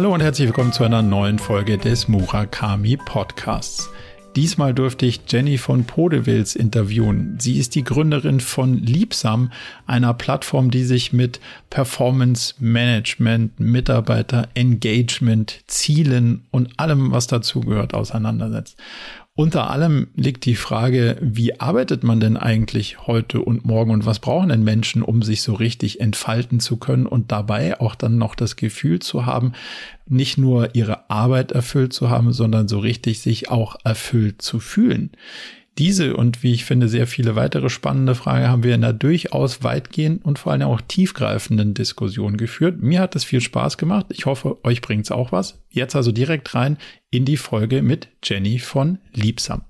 Hallo und herzlich willkommen zu einer neuen Folge des Murakami Podcasts. Diesmal durfte ich Jenny von Podewils interviewen. Sie ist die Gründerin von Liebsam, einer Plattform, die sich mit Performance Management, Mitarbeiter Engagement, Zielen und allem, was dazugehört, auseinandersetzt. Unter allem liegt die Frage, wie arbeitet man denn eigentlich heute und morgen und was brauchen denn Menschen, um sich so richtig entfalten zu können und dabei auch dann noch das Gefühl zu haben, nicht nur ihre Arbeit erfüllt zu haben, sondern so richtig sich auch erfüllt zu fühlen. Diese und wie ich finde sehr viele weitere spannende Fragen haben wir in einer durchaus weitgehenden und vor allem auch tiefgreifenden Diskussion geführt. Mir hat es viel Spaß gemacht. Ich hoffe, euch bringt es auch was. Jetzt also direkt rein in die Folge mit Jenny von Liebsam.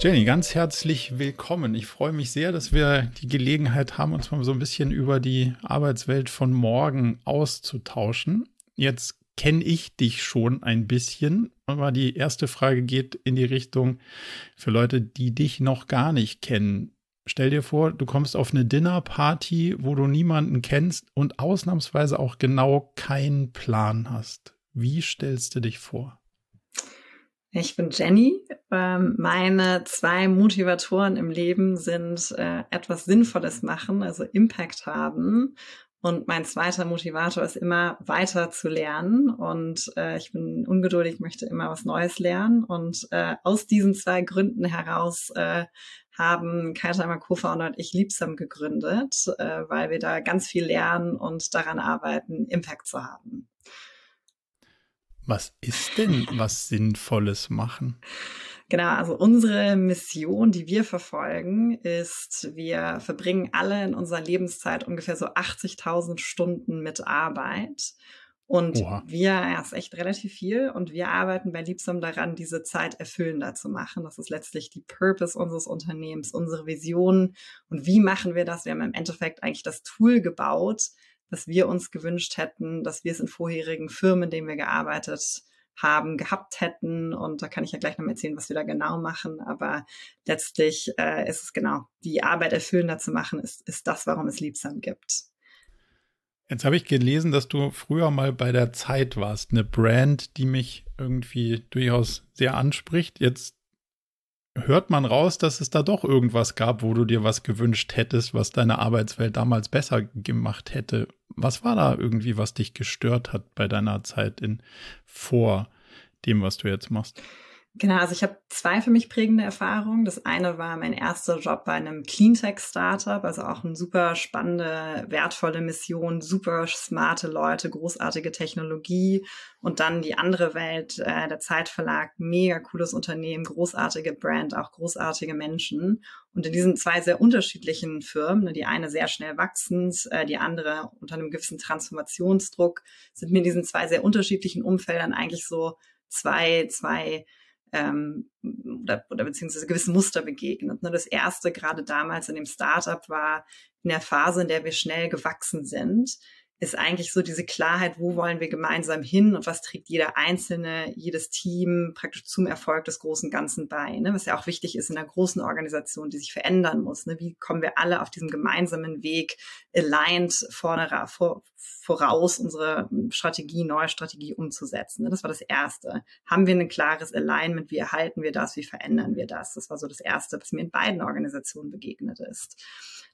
Jenny, ganz herzlich willkommen. Ich freue mich sehr, dass wir die Gelegenheit haben, uns mal so ein bisschen über die Arbeitswelt von morgen auszutauschen. Jetzt kenne ich dich schon ein bisschen, aber die erste Frage geht in die Richtung für Leute, die dich noch gar nicht kennen. Stell dir vor, du kommst auf eine Dinnerparty, wo du niemanden kennst und ausnahmsweise auch genau keinen Plan hast. Wie stellst du dich vor? Ich bin Jenny. Ähm, meine zwei Motivatoren im Leben sind äh, etwas Sinnvolles machen, also Impact haben und mein zweiter Motivator ist immer weiter zu lernen. Und äh, ich bin ungeduldig, möchte immer was Neues lernen. Und äh, aus diesen zwei Gründen heraus äh, haben Kaitaimer Co-Founder und ich Liebsam gegründet, äh, weil wir da ganz viel lernen und daran arbeiten, Impact zu haben. Was ist denn was Sinnvolles machen? Genau, also unsere Mission, die wir verfolgen, ist, wir verbringen alle in unserer Lebenszeit ungefähr so 80.000 Stunden mit Arbeit. Und Oha. wir, ja, ist echt relativ viel. Und wir arbeiten bei Liebsam daran, diese Zeit erfüllender zu machen. Das ist letztlich die Purpose unseres Unternehmens, unsere Vision. Und wie machen wir das? Wir haben im Endeffekt eigentlich das Tool gebaut, das wir uns gewünscht hätten, dass wir es in vorherigen Firmen, in denen wir gearbeitet haben, gehabt hätten. Und da kann ich ja gleich noch mal erzählen, was wir da genau machen. Aber letztlich äh, ist es genau, die Arbeit erfüllender zu machen, ist, ist das, warum es Liebsam gibt. Jetzt habe ich gelesen, dass du früher mal bei der Zeit warst, eine Brand, die mich irgendwie durchaus sehr anspricht. Jetzt hört man raus, dass es da doch irgendwas gab, wo du dir was gewünscht hättest, was deine Arbeitswelt damals besser gemacht hätte. Was war da irgendwie, was dich gestört hat bei deiner Zeit in vor dem, was du jetzt machst? Genau, also ich habe zwei für mich prägende Erfahrungen. Das eine war mein erster Job bei einem Cleantech-Startup, also auch eine super spannende, wertvolle Mission, super smarte Leute, großartige Technologie. Und dann die andere Welt, äh, der Zeitverlag, mega cooles Unternehmen, großartige Brand, auch großartige Menschen. Und in diesen zwei sehr unterschiedlichen Firmen, ne, die eine sehr schnell wachsend, äh, die andere unter einem gewissen Transformationsdruck, sind mir in diesen zwei sehr unterschiedlichen Umfeldern eigentlich so zwei, zwei ähm, oder, oder beziehungsweise gewissen Muster begegnet. Ne? Das erste, gerade damals in dem Startup, war in der Phase, in der wir schnell gewachsen sind, ist eigentlich so diese Klarheit, wo wollen wir gemeinsam hin und was trägt jeder Einzelne, jedes Team praktisch zum Erfolg des großen Ganzen bei. Ne? Was ja auch wichtig ist in einer großen Organisation, die sich verändern muss. Ne? Wie kommen wir alle auf diesem gemeinsamen Weg aligned vorne vor, voraus, unsere Strategie, neue Strategie umzusetzen? Ne? Das war das Erste. Haben wir ein klares Alignment? Wie erhalten wir das? Wie verändern wir das? Das war so das Erste, was mir in beiden Organisationen begegnet ist.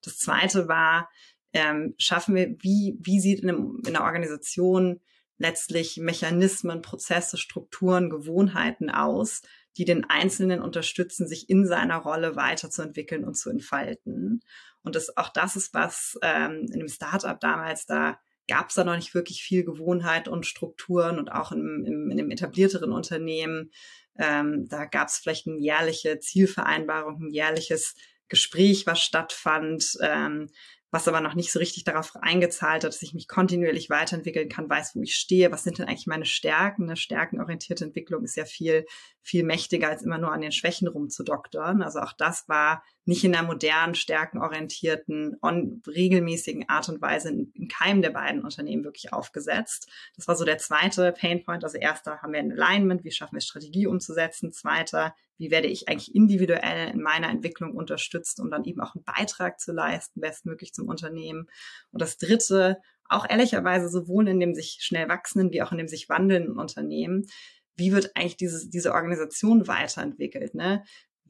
Das Zweite war, ähm, schaffen wir, wie, wie sieht in, einem, in einer Organisation letztlich Mechanismen, Prozesse, Strukturen, Gewohnheiten aus, die den Einzelnen unterstützen, sich in seiner Rolle weiterzuentwickeln und zu entfalten. Und das, auch das ist was ähm, in dem Startup damals, da gab es da noch nicht wirklich viel Gewohnheit und Strukturen und auch im, im, in dem etablierteren Unternehmen, ähm, da gab es vielleicht eine jährliche Zielvereinbarung, ein jährliches Gespräch, was stattfand. Ähm, was aber noch nicht so richtig darauf eingezahlt hat, dass ich mich kontinuierlich weiterentwickeln kann, weiß, wo ich stehe, was sind denn eigentlich meine Stärken. Eine stärkenorientierte Entwicklung ist ja viel, viel mächtiger, als immer nur an den Schwächen rumzudoktern. Also auch das war nicht in einer modernen, stärkenorientierten, on, regelmäßigen Art und Weise in, in keinem der beiden Unternehmen wirklich aufgesetzt. Das war so der zweite Painpoint. Also erster haben wir ein Alignment, wie schaffen wir Strategie umzusetzen. Zweiter, wie werde ich eigentlich individuell in meiner Entwicklung unterstützt, um dann eben auch einen Beitrag zu leisten, bestmöglich zum Unternehmen. Und das Dritte, auch ehrlicherweise sowohl in dem sich schnell wachsenden wie auch in dem sich wandelnden Unternehmen, wie wird eigentlich diese, diese Organisation weiterentwickelt? Ne?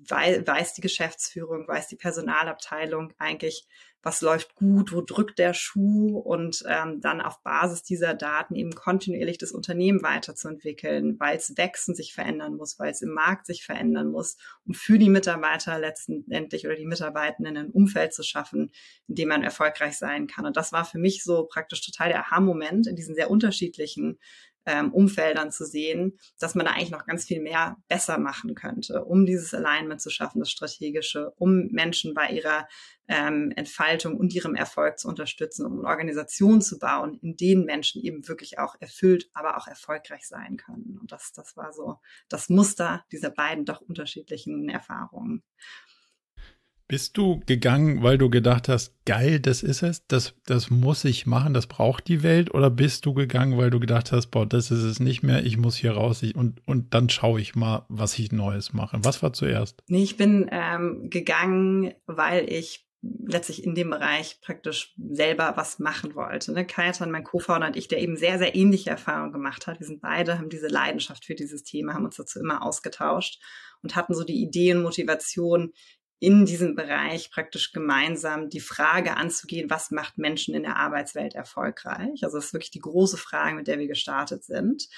weiß die Geschäftsführung, weiß die Personalabteilung eigentlich, was läuft gut, wo drückt der Schuh und ähm, dann auf Basis dieser Daten eben kontinuierlich das Unternehmen weiterzuentwickeln, weil es wächst und sich verändern muss, weil es im Markt sich verändern muss, um für die Mitarbeiter letztendlich oder die Mitarbeitenden ein Umfeld zu schaffen, in dem man erfolgreich sein kann. Und das war für mich so praktisch total der Aha-Moment in diesen sehr unterschiedlichen ähm, Umfeldern zu sehen, dass man da eigentlich noch ganz viel mehr besser machen könnte, um dieses Alignment zu schaffen, das Strategische, um Menschen bei ihrer ähm, Entfaltung und ihrem Erfolg zu unterstützen, um eine Organisation zu bauen, in denen Menschen eben wirklich auch erfüllt, aber auch erfolgreich sein können. Und das, das war so das Muster dieser beiden doch unterschiedlichen Erfahrungen. Bist du gegangen, weil du gedacht hast, geil, das ist es, das, das muss ich machen, das braucht die Welt? Oder bist du gegangen, weil du gedacht hast, boah, das ist es nicht mehr, ich muss hier raus ich, und, und dann schaue ich mal, was ich Neues mache? Was war zuerst? Nee, ich bin ähm, gegangen, weil ich letztlich in dem Bereich praktisch selber was machen wollte. Ne? Kajetan, mein Co-Founder und ich, der eben sehr, sehr ähnliche Erfahrungen gemacht hat. Wir sind beide, haben diese Leidenschaft für dieses Thema, haben uns dazu immer ausgetauscht und hatten so die Idee und Motivation, in diesem Bereich praktisch gemeinsam die Frage anzugehen, was macht Menschen in der Arbeitswelt erfolgreich? Also das ist wirklich die große Frage, mit der wir gestartet sind.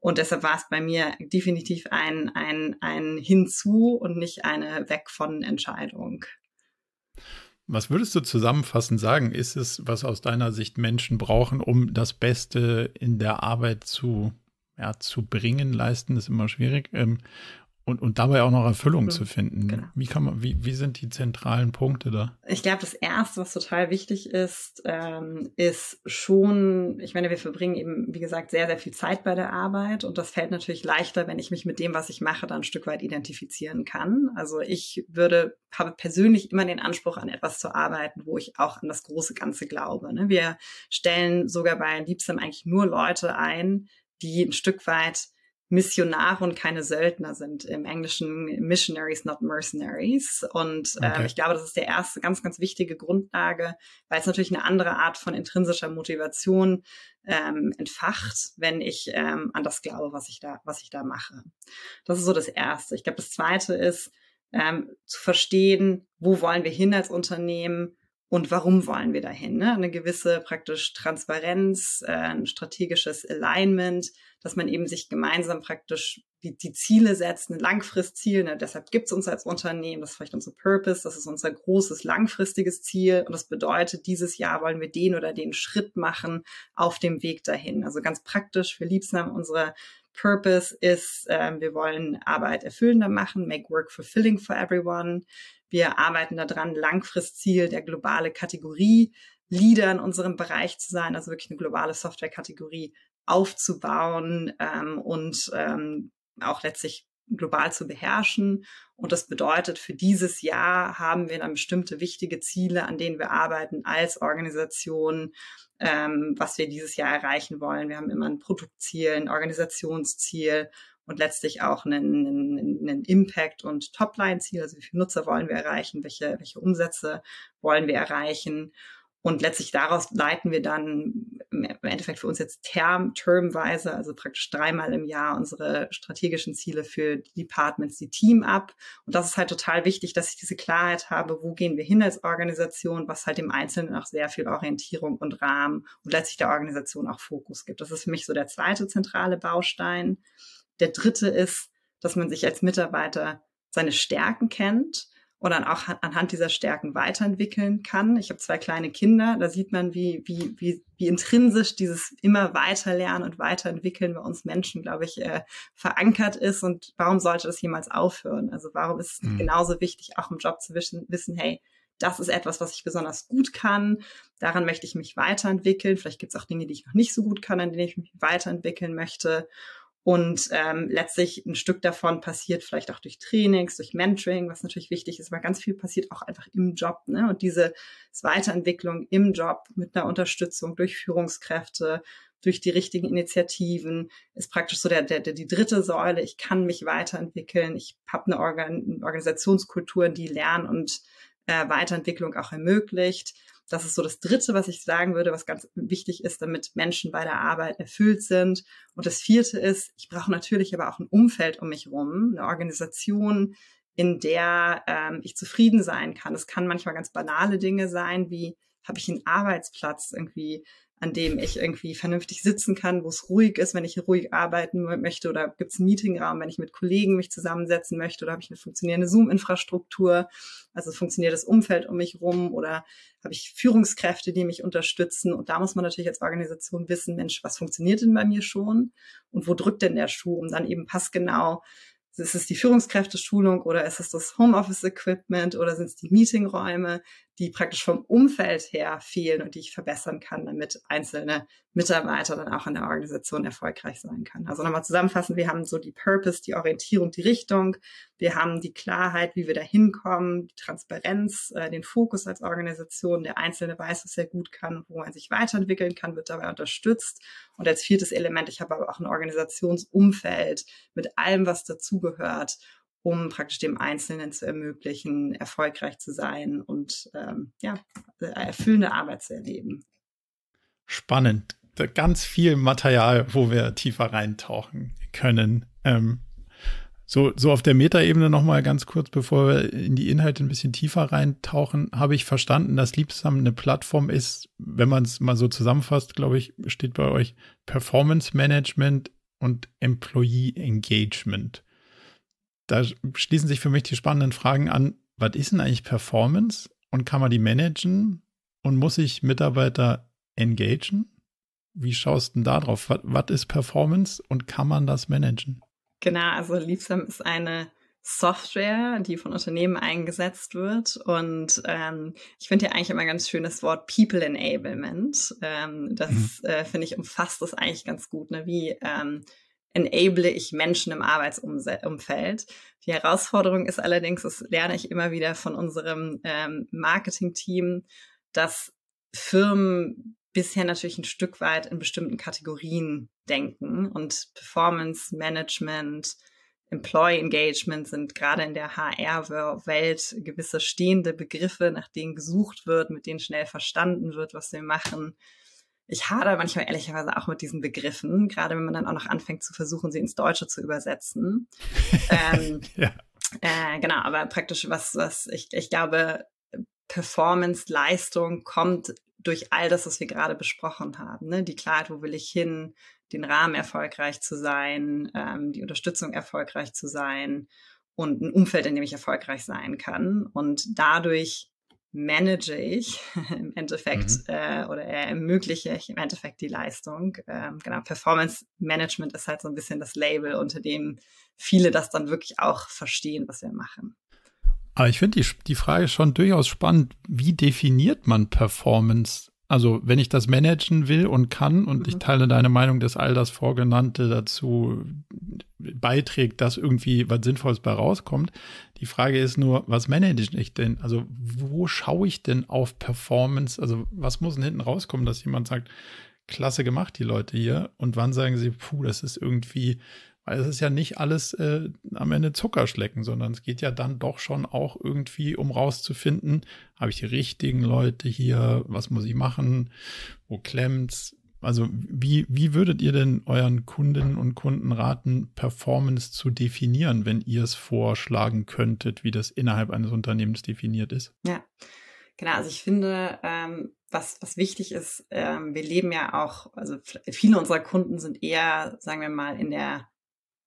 Und deshalb war es bei mir definitiv ein, ein, ein Hinzu und nicht eine Weg von Entscheidung. Was würdest du zusammenfassend sagen? Ist es, was aus deiner Sicht Menschen brauchen, um das Beste in der Arbeit zu, ja, zu bringen? Leisten ist immer schwierig. Ähm, und, und dabei auch noch Erfüllung mhm. zu finden. Genau. Wie kann man, wie, wie sind die zentralen Punkte da? Ich glaube, das erste, was total wichtig ist, ähm, ist schon, ich meine, wir verbringen eben, wie gesagt, sehr, sehr viel Zeit bei der Arbeit und das fällt natürlich leichter, wenn ich mich mit dem, was ich mache, dann ein Stück weit identifizieren kann. Also ich würde, habe persönlich immer den Anspruch, an etwas zu arbeiten, wo ich auch an das große Ganze glaube. Ne? Wir stellen sogar bei Liebsam eigentlich nur Leute ein, die ein Stück weit Missionare und keine Söldner sind. Im Englischen Missionaries, not Mercenaries. Und äh, okay. ich glaube, das ist der erste ganz, ganz wichtige Grundlage, weil es natürlich eine andere Art von intrinsischer Motivation ähm, entfacht, wenn ich ähm, an das glaube, was ich da, was ich da mache. Das ist so das Erste. Ich glaube, das Zweite ist ähm, zu verstehen, wo wollen wir hin als Unternehmen und warum wollen wir dahin? Ne? Eine gewisse praktisch Transparenz, äh, ein strategisches Alignment, dass man eben sich gemeinsam praktisch die, die Ziele setzt, ein Langfristziel. Ne? Deshalb gibt es uns als Unternehmen, das ist vielleicht unser Purpose, das ist unser großes langfristiges Ziel. Und das bedeutet, dieses Jahr wollen wir den oder den Schritt machen auf dem Weg dahin. Also ganz praktisch für Liebsnam unsere Purpose ist, äh, wir wollen Arbeit erfüllender machen, make work fulfilling for everyone. Wir arbeiten daran, Langfristziel der globale Kategorie Leader in unserem Bereich zu sein, also wirklich eine globale Softwarekategorie aufzubauen ähm, und ähm, auch letztlich global zu beherrschen. Und das bedeutet, für dieses Jahr haben wir dann bestimmte wichtige Ziele, an denen wir arbeiten als Organisation, ähm, was wir dieses Jahr erreichen wollen. Wir haben immer ein Produktziel, ein Organisationsziel und letztlich auch einen, einen, einen Impact- und Topline-Ziel, also wie viele Nutzer wollen wir erreichen, welche, welche Umsätze wollen wir erreichen. Und letztlich daraus leiten wir dann im Endeffekt für uns jetzt term, termweise, also praktisch dreimal im Jahr unsere strategischen Ziele für die Departments, die Team ab. Und das ist halt total wichtig, dass ich diese Klarheit habe, wo gehen wir hin als Organisation, was halt dem Einzelnen auch sehr viel Orientierung und Rahmen und letztlich der Organisation auch Fokus gibt. Das ist für mich so der zweite zentrale Baustein. Der dritte ist, dass man sich als Mitarbeiter seine Stärken kennt und dann auch anhand dieser Stärken weiterentwickeln kann. Ich habe zwei kleine Kinder, da sieht man, wie, wie, wie, wie intrinsisch dieses immer weiterlernen und weiterentwickeln bei uns Menschen, glaube ich, äh, verankert ist. Und warum sollte das jemals aufhören? Also warum ist es mhm. genauso wichtig, auch im Job zu wissen, wissen, hey, das ist etwas, was ich besonders gut kann. Daran möchte ich mich weiterentwickeln. Vielleicht gibt es auch Dinge, die ich noch nicht so gut kann, an denen ich mich weiterentwickeln möchte. Und ähm, letztlich ein Stück davon passiert vielleicht auch durch Trainings, durch Mentoring, was natürlich wichtig ist, aber ganz viel passiert auch einfach im Job. Ne? Und diese Weiterentwicklung im Job mit einer Unterstützung durch Führungskräfte, durch die richtigen Initiativen, ist praktisch so der, der, der die dritte Säule. Ich kann mich weiterentwickeln. Ich habe eine, Organ Organisationskultur, die Lern- und äh, Weiterentwicklung auch ermöglicht. Das ist so das Dritte, was ich sagen würde, was ganz wichtig ist, damit Menschen bei der Arbeit erfüllt sind. Und das Vierte ist, ich brauche natürlich aber auch ein Umfeld um mich rum, eine Organisation, in der ähm, ich zufrieden sein kann. Es kann manchmal ganz banale Dinge sein, wie habe ich einen Arbeitsplatz irgendwie, an dem ich irgendwie vernünftig sitzen kann, wo es ruhig ist, wenn ich ruhig arbeiten möchte. Oder gibt es einen Meetingraum, wenn ich mit Kollegen mich zusammensetzen möchte. Oder habe ich eine funktionierende Zoom-Infrastruktur, also funktioniert das Umfeld um mich rum? Oder habe ich Führungskräfte, die mich unterstützen? Und da muss man natürlich als Organisation wissen, Mensch, was funktioniert denn bei mir schon? Und wo drückt denn der Schuh, um dann eben passgenau ist es die Führungskräfteschulung oder ist es das Homeoffice-Equipment oder sind es die Meetingräume, die praktisch vom Umfeld her fehlen und die ich verbessern kann, damit einzelne Mitarbeiter dann auch in der Organisation erfolgreich sein können. Also nochmal zusammenfassen, wir haben so die Purpose, die Orientierung, die Richtung, wir haben die Klarheit, wie wir da hinkommen, die Transparenz, äh, den Fokus als Organisation, der Einzelne weiß, was er gut kann, wo man sich weiterentwickeln kann, wird dabei unterstützt. Und als viertes Element, ich habe aber auch ein Organisationsumfeld mit allem, was dazugehört, um praktisch dem Einzelnen zu ermöglichen, erfolgreich zu sein und ähm, ja, erfüllende Arbeit zu erleben. Spannend. Ganz viel Material, wo wir tiefer reintauchen können. Ähm, so, so auf der Metaebene nochmal ganz kurz, bevor wir in die Inhalte ein bisschen tiefer reintauchen, habe ich verstanden, dass Liebsam eine Plattform ist, wenn man es mal so zusammenfasst, glaube ich, steht bei euch Performance Management und Employee Engagement da schließen sich für mich die spannenden Fragen an. Was ist denn eigentlich Performance und kann man die managen und muss ich Mitarbeiter engagen? Wie schaust du denn da drauf? Was, was ist Performance und kann man das managen? Genau, also Liebsam ist eine Software, die von Unternehmen eingesetzt wird. Und ähm, ich finde ja eigentlich immer ein ganz schönes Wort People Enablement. Ähm, das mhm. äh, finde ich umfasst das eigentlich ganz gut, ne? wie ähm, enable ich Menschen im Arbeitsumfeld. Die Herausforderung ist allerdings, das lerne ich immer wieder von unserem ähm, Marketing-Team, dass Firmen bisher natürlich ein Stück weit in bestimmten Kategorien denken und Performance Management, Employee Engagement sind gerade in der HR-Welt gewisse stehende Begriffe, nach denen gesucht wird, mit denen schnell verstanden wird, was wir machen ich hader manchmal ehrlicherweise auch mit diesen Begriffen, gerade wenn man dann auch noch anfängt zu versuchen, sie ins Deutsche zu übersetzen. ähm, ja. äh, genau, aber praktisch was, was ich, ich glaube, Performance, Leistung kommt durch all das, was wir gerade besprochen haben. Ne? Die Klarheit, wo will ich hin, den Rahmen erfolgreich zu sein, ähm, die Unterstützung erfolgreich zu sein und ein Umfeld, in dem ich erfolgreich sein kann. Und dadurch manage ich im Endeffekt mhm. äh, oder ermögliche ich im Endeffekt die Leistung. Ähm, genau, Performance Management ist halt so ein bisschen das Label, unter dem viele das dann wirklich auch verstehen, was wir machen. Aber ich finde die, die Frage schon durchaus spannend. Wie definiert man Performance? Also, wenn ich das managen will und kann, und mhm. ich teile deine Meinung, dass all das Vorgenannte dazu beiträgt, dass irgendwie was Sinnvolles bei rauskommt. Die Frage ist nur, was manage ich denn? Also, wo schaue ich denn auf Performance? Also, was muss denn hinten rauskommen, dass jemand sagt, klasse gemacht, die Leute hier? Und wann sagen sie, puh, das ist irgendwie weil es ist ja nicht alles äh, am Ende Zuckerschlecken, sondern es geht ja dann doch schon auch irgendwie, um rauszufinden, habe ich die richtigen Leute hier, was muss ich machen, wo klemmt's? Also wie, wie würdet ihr denn euren Kundinnen und Kunden raten, Performance zu definieren, wenn ihr es vorschlagen könntet, wie das innerhalb eines Unternehmens definiert ist? Ja, genau. Also ich finde, ähm, was, was wichtig ist, ähm, wir leben ja auch, also viele unserer Kunden sind eher, sagen wir mal, in der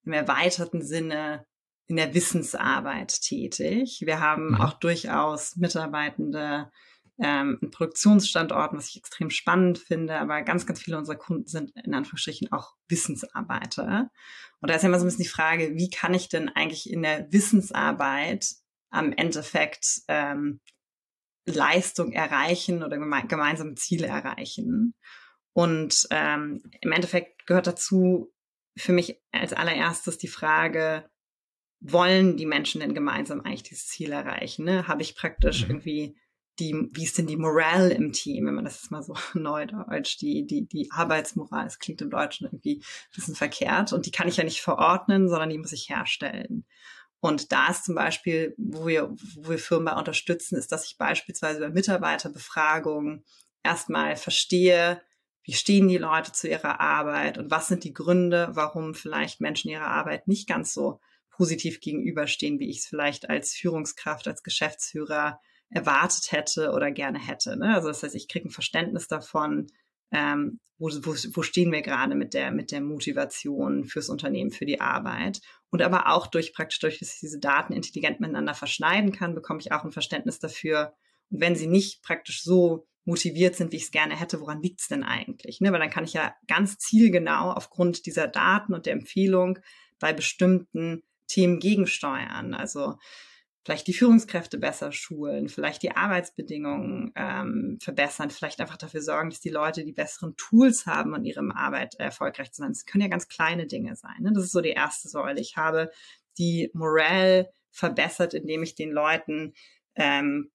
im erweiterten Sinne in der Wissensarbeit tätig. Wir haben mhm. auch durchaus Mitarbeitende ähm, in Produktionsstandorten, was ich extrem spannend finde, aber ganz, ganz viele unserer Kunden sind in Anführungsstrichen auch Wissensarbeiter. Und da ist ja immer so ein bisschen die Frage, wie kann ich denn eigentlich in der Wissensarbeit am Endeffekt ähm, Leistung erreichen oder geme gemeinsame Ziele erreichen? Und ähm, im Endeffekt gehört dazu, für mich als allererstes die Frage, wollen die Menschen denn gemeinsam eigentlich dieses Ziel erreichen? Ne? Habe ich praktisch mhm. irgendwie die, wie ist denn die Morale im Team, wenn man das jetzt mal so neudeutsch, die, die, die Arbeitsmoral, das klingt im Deutschen irgendwie ein bisschen verkehrt und die kann ich ja nicht verordnen, sondern die muss ich herstellen. Und da ist zum Beispiel, wo wir, wo wir Firmen bei unterstützen, ist, dass ich beispielsweise bei Mitarbeiterbefragungen erstmal verstehe, wie stehen die Leute zu ihrer Arbeit und was sind die Gründe, warum vielleicht Menschen ihrer Arbeit nicht ganz so positiv gegenüberstehen, wie ich es vielleicht als Führungskraft, als Geschäftsführer erwartet hätte oder gerne hätte. Ne? Also das heißt, ich kriege ein Verständnis davon, ähm, wo, wo, wo stehen wir gerade mit der, mit der Motivation fürs Unternehmen, für die Arbeit. Und aber auch durch praktisch, durch, dass ich diese Daten intelligent miteinander verschneiden kann, bekomme ich auch ein Verständnis dafür. Und wenn sie nicht praktisch so motiviert sind, wie ich es gerne hätte, woran liegt es denn eigentlich? Ne? Weil dann kann ich ja ganz zielgenau aufgrund dieser Daten und der Empfehlung bei bestimmten Themen gegensteuern. Also vielleicht die Führungskräfte besser schulen, vielleicht die Arbeitsbedingungen ähm, verbessern, vielleicht einfach dafür sorgen, dass die Leute die besseren Tools haben, an ihrem Arbeit erfolgreich zu sein. Das können ja ganz kleine Dinge sein. Ne? Das ist so die erste Säule. Ich habe die Morale verbessert, indem ich den Leuten ähm,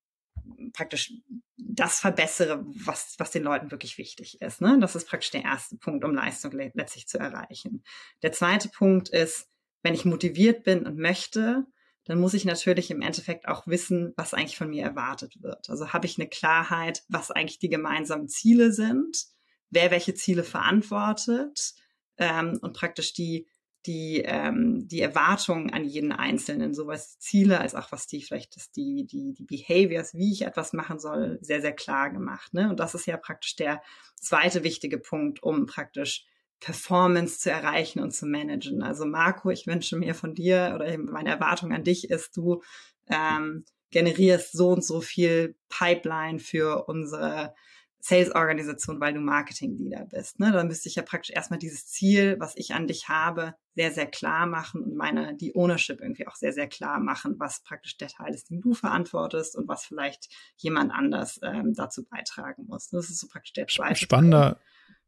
praktisch das verbessere, was, was den Leuten wirklich wichtig ist. Ne? Das ist praktisch der erste Punkt, um Leistung letztlich zu erreichen. Der zweite Punkt ist, wenn ich motiviert bin und möchte, dann muss ich natürlich im Endeffekt auch wissen, was eigentlich von mir erwartet wird. Also habe ich eine Klarheit, was eigentlich die gemeinsamen Ziele sind, wer welche Ziele verantwortet ähm, und praktisch die die ähm, die Erwartungen an jeden Einzelnen, sowas Ziele als auch was die vielleicht das die die die Behaviors, wie ich etwas machen soll, sehr sehr klar gemacht. Ne? Und das ist ja praktisch der zweite wichtige Punkt, um praktisch Performance zu erreichen und zu managen. Also Marco, ich wünsche mir von dir oder meine Erwartung an dich ist, du ähm, generierst so und so viel Pipeline für unsere Sales-Organisation, weil du Marketing-Leader bist. Ne? Dann müsste ich ja praktisch erstmal dieses Ziel, was ich an dich habe, sehr, sehr klar machen und meine, die Ownership irgendwie auch sehr, sehr klar machen, was praktisch der Teil ist, den du verantwortest und was vielleicht jemand anders ähm, dazu beitragen muss. Das ist so praktisch der zweite. Spannender,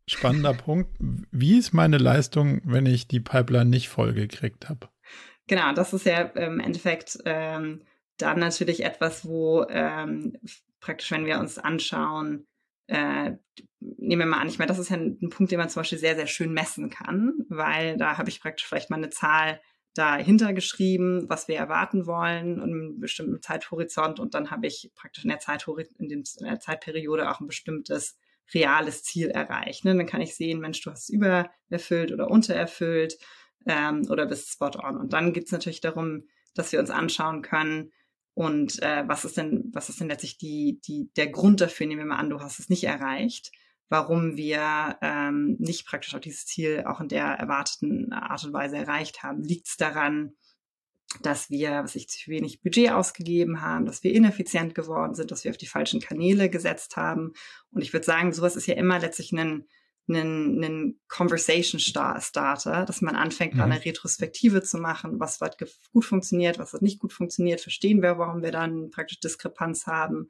Spannender Punkt. Wie ist meine Leistung, wenn ich die Pipeline nicht vollgekriegt habe? Genau, das ist ja im Endeffekt ähm, dann natürlich etwas, wo ähm, praktisch, wenn wir uns anschauen, äh, nehmen wir mal an, ich meine, das ist ja ein, ein, Punkt, den man zum Beispiel sehr, sehr schön messen kann, weil da habe ich praktisch vielleicht mal eine Zahl dahinter geschrieben, was wir erwarten wollen und einen bestimmten Zeithorizont und dann habe ich praktisch in der, Zeithorizont, in, dem, in der Zeitperiode auch ein bestimmtes reales Ziel erreicht. Ne? Dann kann ich sehen, Mensch, du hast übererfüllt oder untererfüllt ähm, oder bist spot on. Und dann geht es natürlich darum, dass wir uns anschauen können, und äh, was ist denn, was ist denn letztlich die, die, der Grund dafür, nehmen wir mal an, du hast es nicht erreicht, warum wir ähm, nicht praktisch auch dieses Ziel auch in der erwarteten Art und Weise erreicht haben. Liegt es daran, dass wir, was ich zu wenig Budget ausgegeben haben, dass wir ineffizient geworden sind, dass wir auf die falschen Kanäle gesetzt haben. Und ich würde sagen, sowas ist ja immer letztlich ein, ein, ein Conversation Starter, dass man anfängt, mhm. eine Retrospektive zu machen, was hat gut funktioniert, was hat nicht gut funktioniert, verstehen wir, warum wir dann praktisch Diskrepanz haben.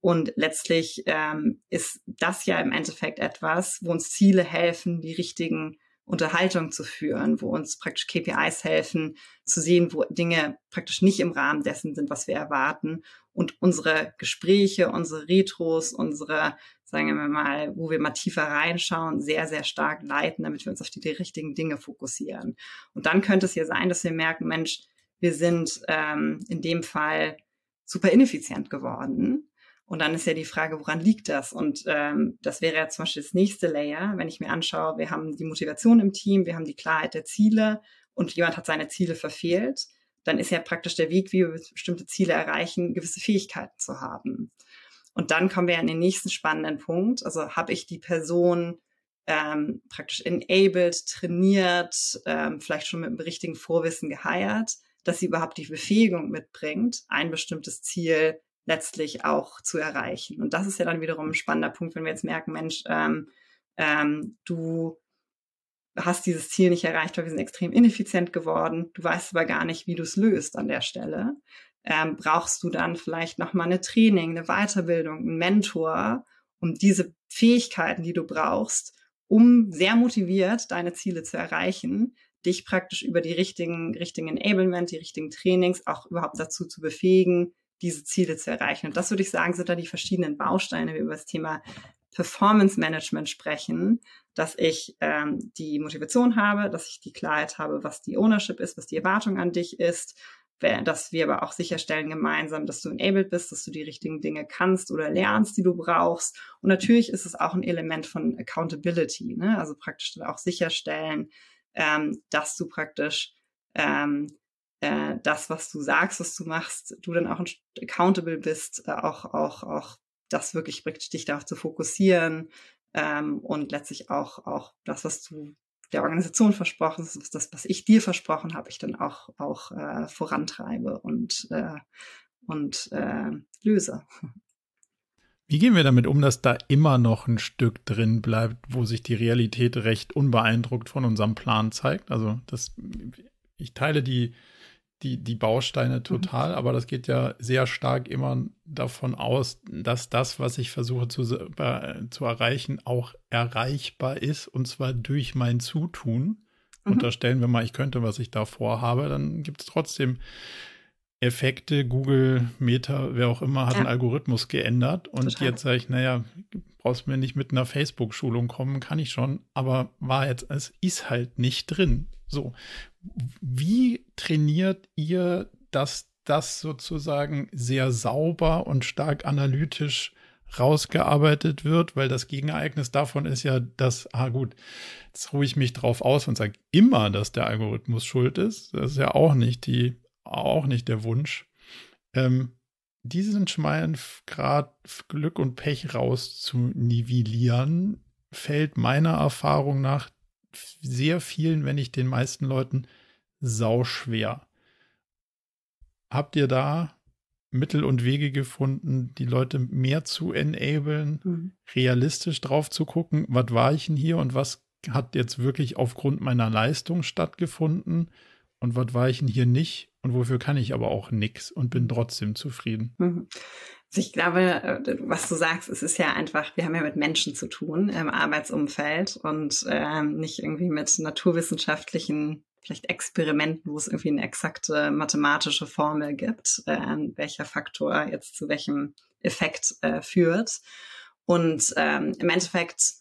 Und letztlich ähm, ist das ja im Endeffekt etwas, wo uns Ziele helfen, die richtigen Unterhaltung zu führen, wo uns praktisch KPIs helfen, zu sehen, wo Dinge praktisch nicht im Rahmen dessen sind, was wir erwarten. Und unsere Gespräche, unsere Retros, unsere, sagen wir mal, wo wir mal tiefer reinschauen, sehr, sehr stark leiten, damit wir uns auf die, die richtigen Dinge fokussieren. Und dann könnte es ja sein, dass wir merken, Mensch, wir sind ähm, in dem Fall super ineffizient geworden und dann ist ja die Frage, woran liegt das? Und ähm, das wäre ja zum Beispiel das nächste Layer, wenn ich mir anschaue, wir haben die Motivation im Team, wir haben die Klarheit der Ziele und jemand hat seine Ziele verfehlt, dann ist ja praktisch der Weg, wie wir bestimmte Ziele erreichen, gewisse Fähigkeiten zu haben. Und dann kommen wir an den nächsten spannenden Punkt. Also habe ich die Person ähm, praktisch enabled, trainiert, ähm, vielleicht schon mit dem richtigen Vorwissen geheiert, dass sie überhaupt die Befähigung mitbringt, ein bestimmtes Ziel letztlich auch zu erreichen. Und das ist ja dann wiederum ein spannender Punkt, wenn wir jetzt merken, Mensch, ähm, ähm, du hast dieses Ziel nicht erreicht, weil wir sind extrem ineffizient geworden. Du weißt aber gar nicht, wie du es löst an der Stelle. Ähm, brauchst du dann vielleicht nochmal eine Training, eine Weiterbildung, einen Mentor, um diese Fähigkeiten, die du brauchst, um sehr motiviert deine Ziele zu erreichen, dich praktisch über die richtigen, richtigen Enablement, die richtigen Trainings auch überhaupt dazu zu befähigen, diese Ziele zu erreichen. Und das würde ich sagen, sind da die verschiedenen Bausteine, wenn wir über das Thema Performance Management sprechen, dass ich ähm, die Motivation habe, dass ich die Klarheit habe, was die Ownership ist, was die Erwartung an dich ist, dass wir aber auch sicherstellen gemeinsam, dass du enabled bist, dass du die richtigen Dinge kannst oder lernst, die du brauchst. Und natürlich ist es auch ein Element von Accountability, ne? also praktisch auch sicherstellen, ähm, dass du praktisch ähm, äh, das, was du sagst, was du machst, du dann auch accountable bist, äh, auch, auch, auch das wirklich praktisch dich darauf zu fokussieren ähm, und letztlich auch, auch das, was du der Organisation versprochen hast, das, was ich dir versprochen habe, ich dann auch, auch äh, vorantreibe und, äh, und äh, löse. Wie gehen wir damit um, dass da immer noch ein Stück drin bleibt, wo sich die Realität recht unbeeindruckt von unserem Plan zeigt? Also das, ich teile die, die, die Bausteine mhm. total, mhm. aber das geht ja sehr stark immer davon aus, dass das, was ich versuche zu, äh, zu erreichen, auch erreichbar ist und zwar durch mein Zutun. Mhm. Unterstellen wir mal, ich könnte, was ich da vorhabe, dann gibt es trotzdem Effekte. Google, Meta, wer auch immer, hat ja. einen Algorithmus geändert und Total. jetzt sage ich, naja, brauchst mir nicht mit einer Facebook-Schulung kommen, kann ich schon, aber war jetzt, es ist halt nicht drin. So, wie trainiert ihr, dass das sozusagen sehr sauber und stark analytisch rausgearbeitet wird, weil das Gegenereignis davon ist ja, dass, ah gut, jetzt ruhe ich mich drauf aus und sage immer, dass der Algorithmus schuld ist. Das ist ja auch nicht die, auch nicht der Wunsch. Ähm, diesen schmalen Grad Glück und Pech raus zu nivellieren, fällt meiner Erfahrung nach sehr vielen, wenn nicht den meisten Leuten, sau schwer. Habt ihr da Mittel und Wege gefunden, die Leute mehr zu enablen, mhm. realistisch drauf zu gucken, was war ich denn hier und was hat jetzt wirklich aufgrund meiner Leistung stattgefunden und was war ich denn hier nicht und wofür kann ich aber auch nichts und bin trotzdem zufrieden. Mhm. Also ich glaube, äh, was du sagst, es ist ja einfach, wir haben ja mit Menschen zu tun im Arbeitsumfeld und ähm, nicht irgendwie mit naturwissenschaftlichen vielleicht Experimenten, wo es irgendwie eine exakte mathematische Formel gibt, äh, welcher Faktor jetzt zu welchem Effekt äh, führt. Und ähm, im Endeffekt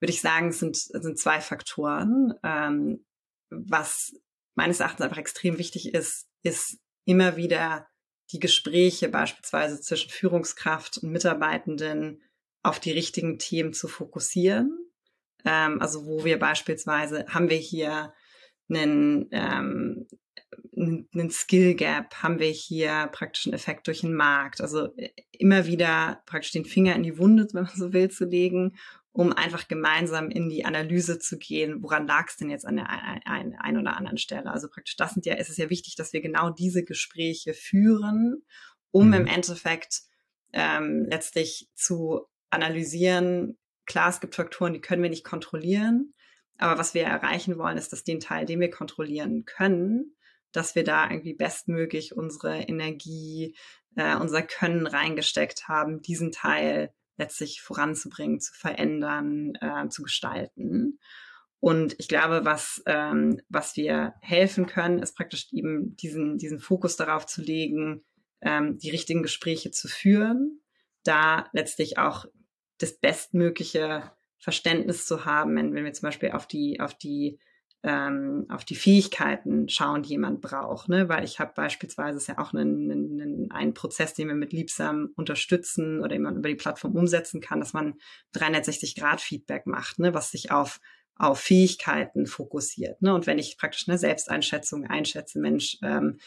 würde ich sagen, es sind, sind zwei Faktoren. Ähm, was meines Erachtens einfach extrem wichtig ist, ist immer wieder die Gespräche beispielsweise zwischen Führungskraft und Mitarbeitenden auf die richtigen Themen zu fokussieren. Ähm, also wo wir beispielsweise, haben wir hier einen, ähm, einen Skill Gap, haben wir hier praktisch einen Effekt durch den Markt. Also äh, immer wieder praktisch den Finger in die Wunde, wenn man so will, zu legen um einfach gemeinsam in die Analyse zu gehen, woran lag es denn jetzt an der einen ein oder anderen Stelle. Also praktisch, das sind ja, es ist ja wichtig, dass wir genau diese Gespräche führen, um mhm. im Endeffekt ähm, letztlich zu analysieren. Klar, es gibt Faktoren, die können wir nicht kontrollieren, aber was wir erreichen wollen, ist, dass den Teil, den wir kontrollieren können, dass wir da irgendwie bestmöglich unsere Energie, äh, unser Können reingesteckt haben, diesen Teil letztlich voranzubringen, zu verändern, äh, zu gestalten. Und ich glaube, was, ähm, was wir helfen können, ist praktisch eben diesen, diesen Fokus darauf zu legen, ähm, die richtigen Gespräche zu führen, da letztlich auch das bestmögliche Verständnis zu haben, wenn, wenn wir zum Beispiel auf die, auf die ähm, auf die Fähigkeiten schauen, die jemand braucht. Ne? Weil ich habe beispielsweise ist ja auch einen, einen, einen Prozess, den wir mit Liebsam unterstützen oder den man über die Plattform umsetzen kann, dass man 360-Grad-Feedback macht, ne? was sich auf auf Fähigkeiten fokussiert. Ne? Und wenn ich praktisch eine Selbsteinschätzung einschätze, Mensch, ähm,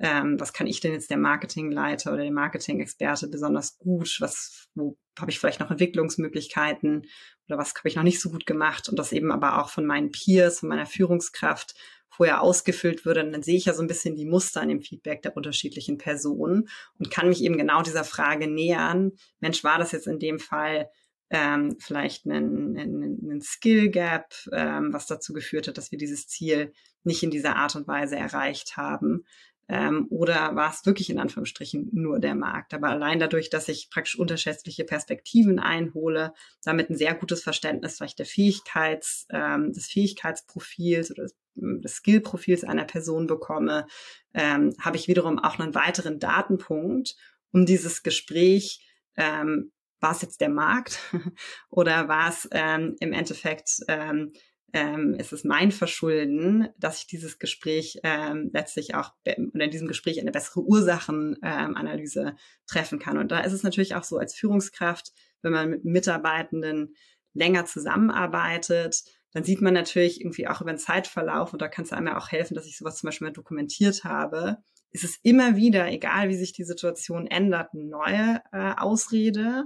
ähm, was kann ich denn jetzt der Marketingleiter oder der Marketing-Experte besonders gut, was, wo habe ich vielleicht noch Entwicklungsmöglichkeiten oder was habe ich noch nicht so gut gemacht und das eben aber auch von meinen Peers, von meiner Führungskraft vorher ausgefüllt würde, dann sehe ich ja so ein bisschen die Muster in dem Feedback der unterschiedlichen Personen und kann mich eben genau dieser Frage nähern. Mensch, war das jetzt in dem Fall ähm, vielleicht ein, ein, ein Skill Gap, ähm, was dazu geführt hat, dass wir dieses Ziel nicht in dieser Art und Weise erreicht haben. Ähm, oder war es wirklich in Anführungsstrichen nur der Markt? Aber allein dadurch, dass ich praktisch unterschiedliche Perspektiven einhole, damit ein sehr gutes Verständnis vielleicht der Fähigkeits, ähm, des Fähigkeitsprofils oder des Skillprofils einer Person bekomme, ähm, habe ich wiederum auch einen weiteren Datenpunkt, um dieses Gespräch, ähm, war es jetzt der Markt oder war es ähm, im Endeffekt ähm, ähm, ist es mein Verschulden, dass ich dieses Gespräch ähm, letztlich auch oder in diesem Gespräch eine bessere Ursachenanalyse ähm, treffen kann. Und da ist es natürlich auch so als Führungskraft, wenn man mit Mitarbeitenden länger zusammenarbeitet, dann sieht man natürlich irgendwie auch über den Zeitverlauf, und da kann es einem ja auch helfen, dass ich sowas zum Beispiel mal dokumentiert habe, ist es immer wieder, egal wie sich die Situation ändert, eine neue äh, Ausrede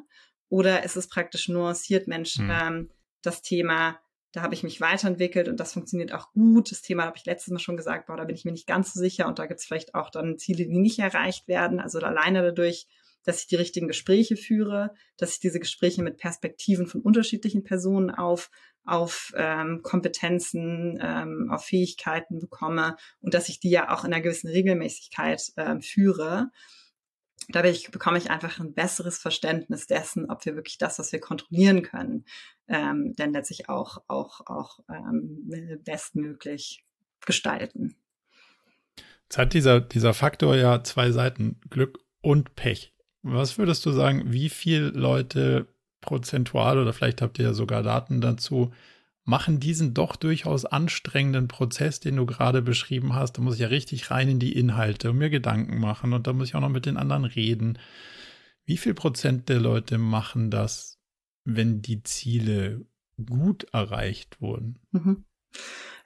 oder ist es praktisch nuanciert, Mensch, mhm. ähm, das Thema da habe ich mich weiterentwickelt und das funktioniert auch gut. Das Thema habe ich letztes Mal schon gesagt, boah, da bin ich mir nicht ganz so sicher und da gibt es vielleicht auch dann Ziele, die nicht erreicht werden. Also alleine dadurch, dass ich die richtigen Gespräche führe, dass ich diese Gespräche mit Perspektiven von unterschiedlichen Personen auf, auf ähm, Kompetenzen, ähm, auf Fähigkeiten bekomme und dass ich die ja auch in einer gewissen Regelmäßigkeit ähm, führe dadurch bekomme ich einfach ein besseres Verständnis dessen, ob wir wirklich das, was wir kontrollieren können, ähm, dann letztlich auch, auch, auch ähm, bestmöglich gestalten. Jetzt hat dieser, dieser Faktor ja zwei Seiten, Glück und Pech. Was würdest du sagen, wie viele Leute prozentual oder vielleicht habt ihr ja sogar Daten dazu, machen diesen doch durchaus anstrengenden Prozess, den du gerade beschrieben hast. Da muss ich ja richtig rein in die Inhalte und mir Gedanken machen und da muss ich auch noch mit den anderen reden. Wie viel Prozent der Leute machen das, wenn die Ziele gut erreicht wurden? Mhm.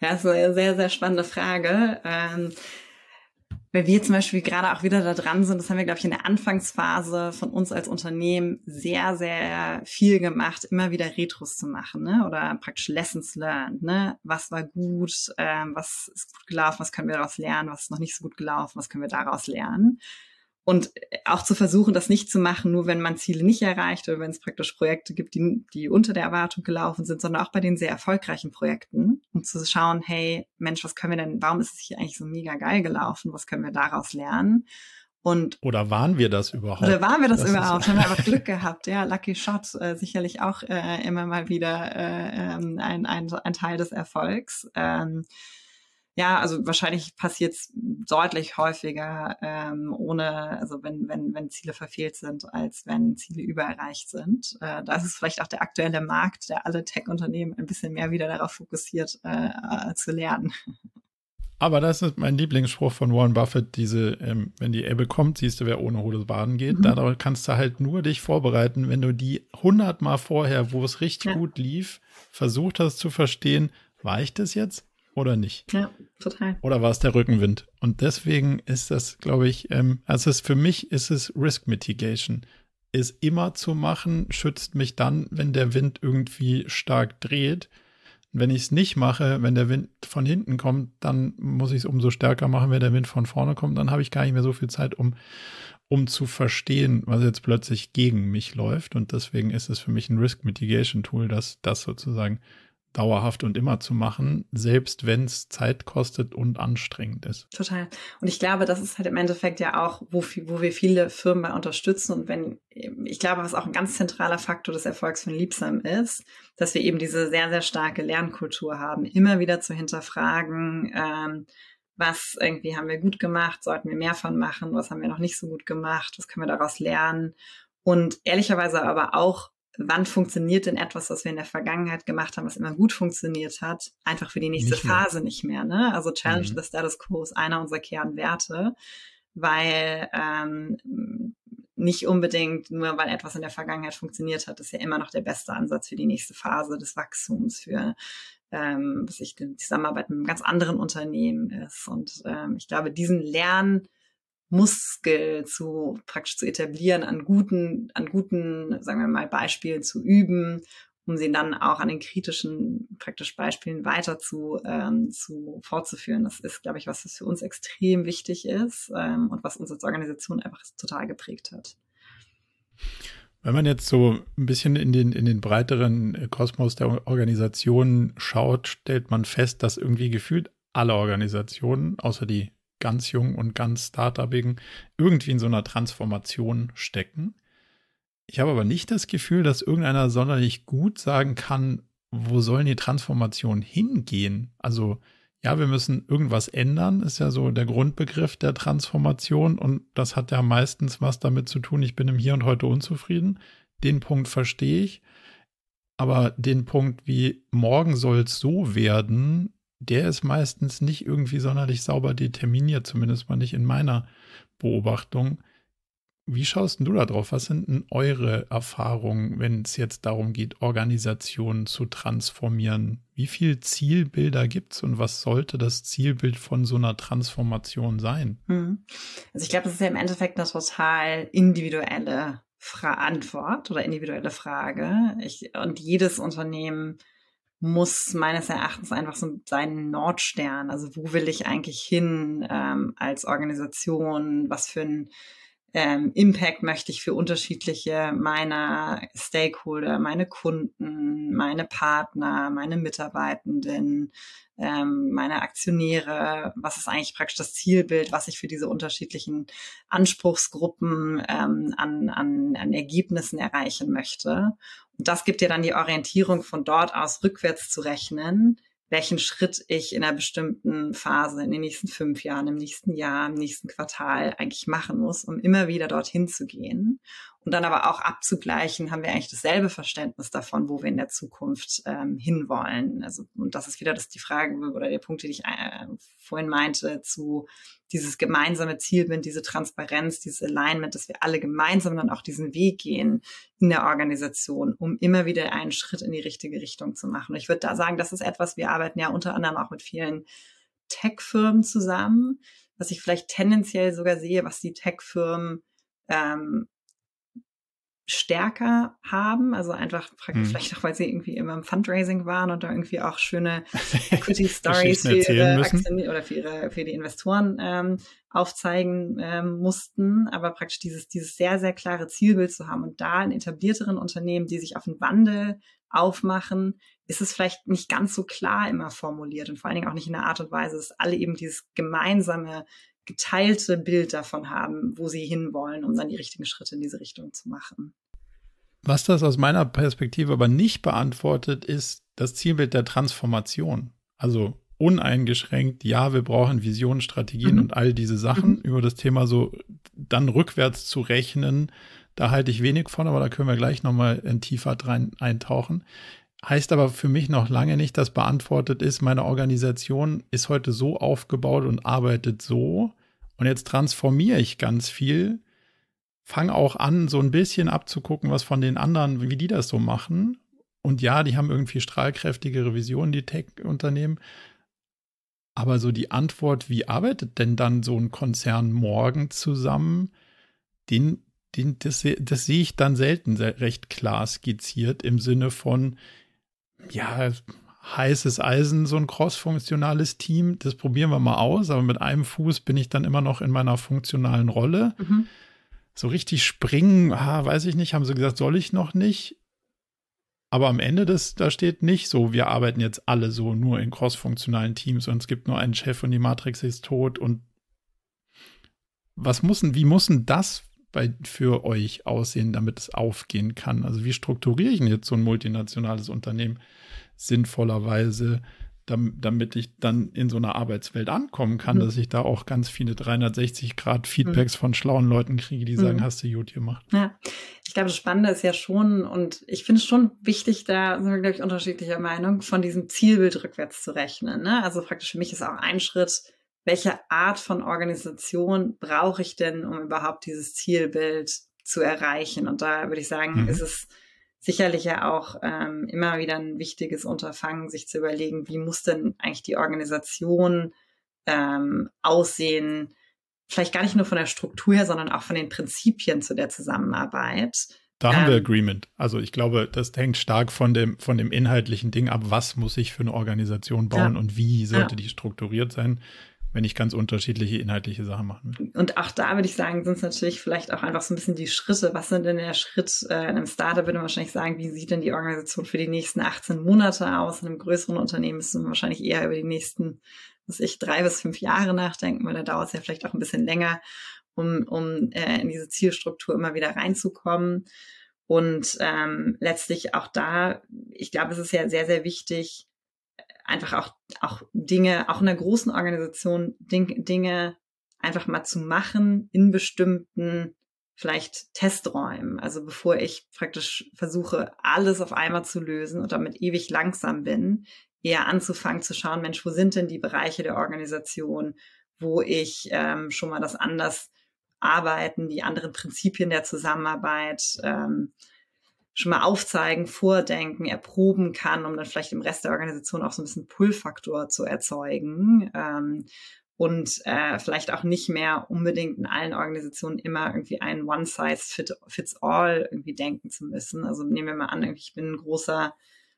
Ja, das ist eine sehr, sehr spannende Frage. Ähm, weil wir zum Beispiel gerade auch wieder da dran sind, das haben wir, glaube ich, in der Anfangsphase von uns als Unternehmen sehr, sehr viel gemacht, immer wieder Retros zu machen, ne? Oder praktisch Lessons learned, ne? Was war gut, ähm, was ist gut gelaufen, was können wir daraus lernen, was ist noch nicht so gut gelaufen, was können wir daraus lernen. Und auch zu versuchen, das nicht zu machen, nur wenn man Ziele nicht erreicht oder wenn es praktisch Projekte gibt, die, die unter der Erwartung gelaufen sind, sondern auch bei den sehr erfolgreichen Projekten, um zu schauen, hey, Mensch, was können wir denn, warum ist es hier eigentlich so mega geil gelaufen? Was können wir daraus lernen? Und oder waren wir das überhaupt? Oder waren wir das, das überhaupt? Haben wir einfach Glück gehabt? Ja, Lucky Shot äh, sicherlich auch äh, immer mal wieder äh, ähm, ein, ein, ein Teil des Erfolgs. Ähm, ja, also wahrscheinlich passiert es deutlich häufiger, ähm, ohne, also wenn, wenn, wenn Ziele verfehlt sind, als wenn Ziele übererreicht sind. Äh, da ist es vielleicht auch der aktuelle Markt, der alle Tech-Unternehmen ein bisschen mehr wieder darauf fokussiert, äh, äh, zu lernen. Aber das ist mein Lieblingsspruch von Warren Buffett, diese, ähm, wenn die Ebbe kommt, siehst du, wer ohne Hodes baden geht. Mhm. Da kannst du halt nur dich vorbereiten, wenn du die hundertmal vorher, wo es richtig ja. gut lief, versucht hast zu verstehen, war ich das jetzt? Oder nicht? Ja, total. Oder war es der Rückenwind? Und deswegen ist das, glaube ich, ähm, also es, für mich ist es Risk Mitigation. Ist immer zu machen, schützt mich dann, wenn der Wind irgendwie stark dreht. Wenn ich es nicht mache, wenn der Wind von hinten kommt, dann muss ich es umso stärker machen, wenn der Wind von vorne kommt. Dann habe ich gar nicht mehr so viel Zeit, um, um zu verstehen, was jetzt plötzlich gegen mich läuft. Und deswegen ist es für mich ein Risk Mitigation Tool, dass das sozusagen dauerhaft und immer zu machen, selbst wenn es Zeit kostet und anstrengend ist. Total. Und ich glaube, das ist halt im Endeffekt ja auch, wo, wo wir viele Firmen bei unterstützen. Und wenn, ich glaube, was auch ein ganz zentraler Faktor des Erfolgs von Liebsam ist, dass wir eben diese sehr, sehr starke Lernkultur haben, immer wieder zu hinterfragen, ähm, was irgendwie haben wir gut gemacht, sollten wir mehr von machen, was haben wir noch nicht so gut gemacht, was können wir daraus lernen. Und ehrlicherweise aber auch wann funktioniert denn etwas, was wir in der Vergangenheit gemacht haben, was immer gut funktioniert hat, einfach für die nächste nicht Phase nicht mehr. Ne? Also Challenge mhm. the Status Quo ist einer unserer Kernwerte, weil ähm, nicht unbedingt nur, weil etwas in der Vergangenheit funktioniert hat, ist ja immer noch der beste Ansatz für die nächste Phase des Wachstums, für ähm, was ich die Zusammenarbeit mit einem ganz anderen Unternehmen ist. Und ähm, ich glaube, diesen Lern Muskel zu praktisch zu etablieren, an guten, an guten, sagen wir mal, Beispielen zu üben, um sie dann auch an den kritischen praktisch Beispielen weiter zu, ähm, zu fortzuführen. Das ist, glaube ich, was das für uns extrem wichtig ist ähm, und was uns als Organisation einfach total geprägt hat. Wenn man jetzt so ein bisschen in den, in den breiteren Kosmos der Organisation schaut, stellt man fest, dass irgendwie gefühlt alle Organisationen, außer die ganz jung und ganz startupigen irgendwie in so einer Transformation stecken. Ich habe aber nicht das Gefühl, dass irgendeiner sonderlich gut sagen kann, wo sollen die Transformationen hingehen? Also, ja, wir müssen irgendwas ändern, ist ja so der Grundbegriff der Transformation und das hat ja meistens was damit zu tun, ich bin im Hier und heute unzufrieden. Den Punkt verstehe ich. Aber den Punkt, wie morgen soll es so werden, der ist meistens nicht irgendwie sonderlich sauber determiniert, zumindest mal nicht in meiner Beobachtung. Wie schaust du da drauf? Was sind denn eure Erfahrungen, wenn es jetzt darum geht, Organisationen zu transformieren? Wie viele Zielbilder gibt es und was sollte das Zielbild von so einer Transformation sein? Hm. Also ich glaube, das ist ja im Endeffekt eine total individuelle Antwort oder individuelle Frage. Ich, und jedes Unternehmen muss meines Erachtens einfach so seinen Nordstern, also wo will ich eigentlich hin ähm, als Organisation, was für ein ähm, Impact möchte ich für unterschiedliche meiner Stakeholder, meine Kunden, meine Partner, meine Mitarbeitenden, ähm, meine Aktionäre, was ist eigentlich praktisch das Zielbild, was ich für diese unterschiedlichen Anspruchsgruppen ähm, an, an, an Ergebnissen erreichen möchte. Das gibt dir dann die Orientierung, von dort aus rückwärts zu rechnen, welchen Schritt ich in einer bestimmten Phase, in den nächsten fünf Jahren, im nächsten Jahr, im nächsten Quartal eigentlich machen muss, um immer wieder dorthin zu gehen. Und dann aber auch abzugleichen, haben wir eigentlich dasselbe Verständnis davon, wo wir in der Zukunft ähm, hinwollen. Also, und das ist wieder das die Frage oder der Punkt, den ich äh, vorhin meinte, zu dieses gemeinsame Zielbild, diese Transparenz, dieses Alignment, dass wir alle gemeinsam dann auch diesen Weg gehen in der Organisation, um immer wieder einen Schritt in die richtige Richtung zu machen. Und ich würde da sagen, das ist etwas, wir arbeiten ja unter anderem auch mit vielen Tech-Firmen zusammen, was ich vielleicht tendenziell sogar sehe, was die Tech-Firmen ähm, stärker haben. Also einfach hm. vielleicht auch, weil sie irgendwie immer im Fundraising waren und da irgendwie auch schöne Equity Stories für ihre Aktien oder für ihre für die Investoren ähm, aufzeigen ähm, mussten. Aber praktisch dieses dieses sehr sehr klare Zielbild zu haben und da in etablierteren Unternehmen, die sich auf den Wandel aufmachen, ist es vielleicht nicht ganz so klar immer formuliert und vor allen Dingen auch nicht in der Art und Weise, dass alle eben dieses gemeinsame geteilte Bild davon haben, wo sie hinwollen, um dann die richtigen Schritte in diese Richtung zu machen. Was das aus meiner Perspektive aber nicht beantwortet, ist das Zielbild der Transformation. Also uneingeschränkt, ja, wir brauchen Visionen, Strategien mhm. und all diese Sachen. Mhm. Über das Thema so dann rückwärts zu rechnen, da halte ich wenig von, aber da können wir gleich nochmal tiefer rein eintauchen. Heißt aber für mich noch lange nicht, dass beantwortet ist, meine Organisation ist heute so aufgebaut und arbeitet so. Und jetzt transformiere ich ganz viel, fange auch an, so ein bisschen abzugucken, was von den anderen, wie die das so machen. Und ja, die haben irgendwie strahlkräftigere Visionen, die Tech-Unternehmen. Aber so die Antwort, wie arbeitet denn dann so ein Konzern morgen zusammen, den, den, das, das sehe ich dann selten recht klar skizziert im Sinne von, ja, heißes Eisen, so ein crossfunktionales Team. Das probieren wir mal aus, aber mit einem Fuß bin ich dann immer noch in meiner funktionalen Rolle. Mhm. So richtig springen, ah, weiß ich nicht, haben sie gesagt, soll ich noch nicht. Aber am Ende des, da steht nicht so, wir arbeiten jetzt alle so nur in crossfunktionalen Teams und es gibt nur einen Chef und die Matrix ist tot und was muss denn, wie muss denn das bei, für euch aussehen, damit es aufgehen kann? Also wie strukturiere ich denn jetzt so ein multinationales Unternehmen sinnvollerweise, damit ich dann in so einer Arbeitswelt ankommen kann, mhm. dass ich da auch ganz viele 360 Grad Feedbacks mhm. von schlauen Leuten kriege, die sagen, mhm. hast du gut gemacht. Ja, ich glaube, das Spannende ist ja schon, und ich finde es schon wichtig, da sind wir, glaube ich, unterschiedlicher Meinung, von diesem Zielbild rückwärts zu rechnen. Ne? Also praktisch für mich ist auch ein Schritt, welche Art von Organisation brauche ich denn, um überhaupt dieses Zielbild zu erreichen? Und da würde ich sagen, mhm. ist es sicherlich ja auch ähm, immer wieder ein wichtiges Unterfangen, sich zu überlegen, wie muss denn eigentlich die Organisation ähm, aussehen, vielleicht gar nicht nur von der Struktur her, sondern auch von den Prinzipien zu der Zusammenarbeit. Da haben wir ähm, Agreement. Also ich glaube, das hängt stark von dem, von dem inhaltlichen Ding ab, was muss ich für eine Organisation bauen ja. und wie sollte ja. die strukturiert sein wenn ich ganz unterschiedliche inhaltliche Sachen machen will. Und auch da würde ich sagen, sind es natürlich vielleicht auch einfach so ein bisschen die Schritte. Was sind denn der Schritt äh, in einem Startup, würde man wahrscheinlich sagen, wie sieht denn die Organisation für die nächsten 18 Monate aus? In einem größeren Unternehmen müssen wir wahrscheinlich eher über die nächsten, was ich, drei bis fünf Jahre nachdenken, weil da dauert es ja vielleicht auch ein bisschen länger, um, um äh, in diese Zielstruktur immer wieder reinzukommen. Und ähm, letztlich auch da, ich glaube, es ist ja sehr, sehr wichtig, einfach auch, auch Dinge, auch in einer großen Organisation, Dinge einfach mal zu machen in bestimmten vielleicht Testräumen. Also bevor ich praktisch versuche, alles auf einmal zu lösen und damit ewig langsam bin, eher anzufangen zu schauen, Mensch, wo sind denn die Bereiche der Organisation, wo ich ähm, schon mal das anders arbeiten, die anderen Prinzipien der Zusammenarbeit ähm, schon mal aufzeigen, vordenken, erproben kann, um dann vielleicht im Rest der Organisation auch so ein bisschen Pull-Faktor zu erzeugen. Ähm, und äh, vielleicht auch nicht mehr unbedingt in allen Organisationen immer irgendwie ein One-Size-Fits-All irgendwie denken zu müssen. Also nehmen wir mal an, ich bin ein großer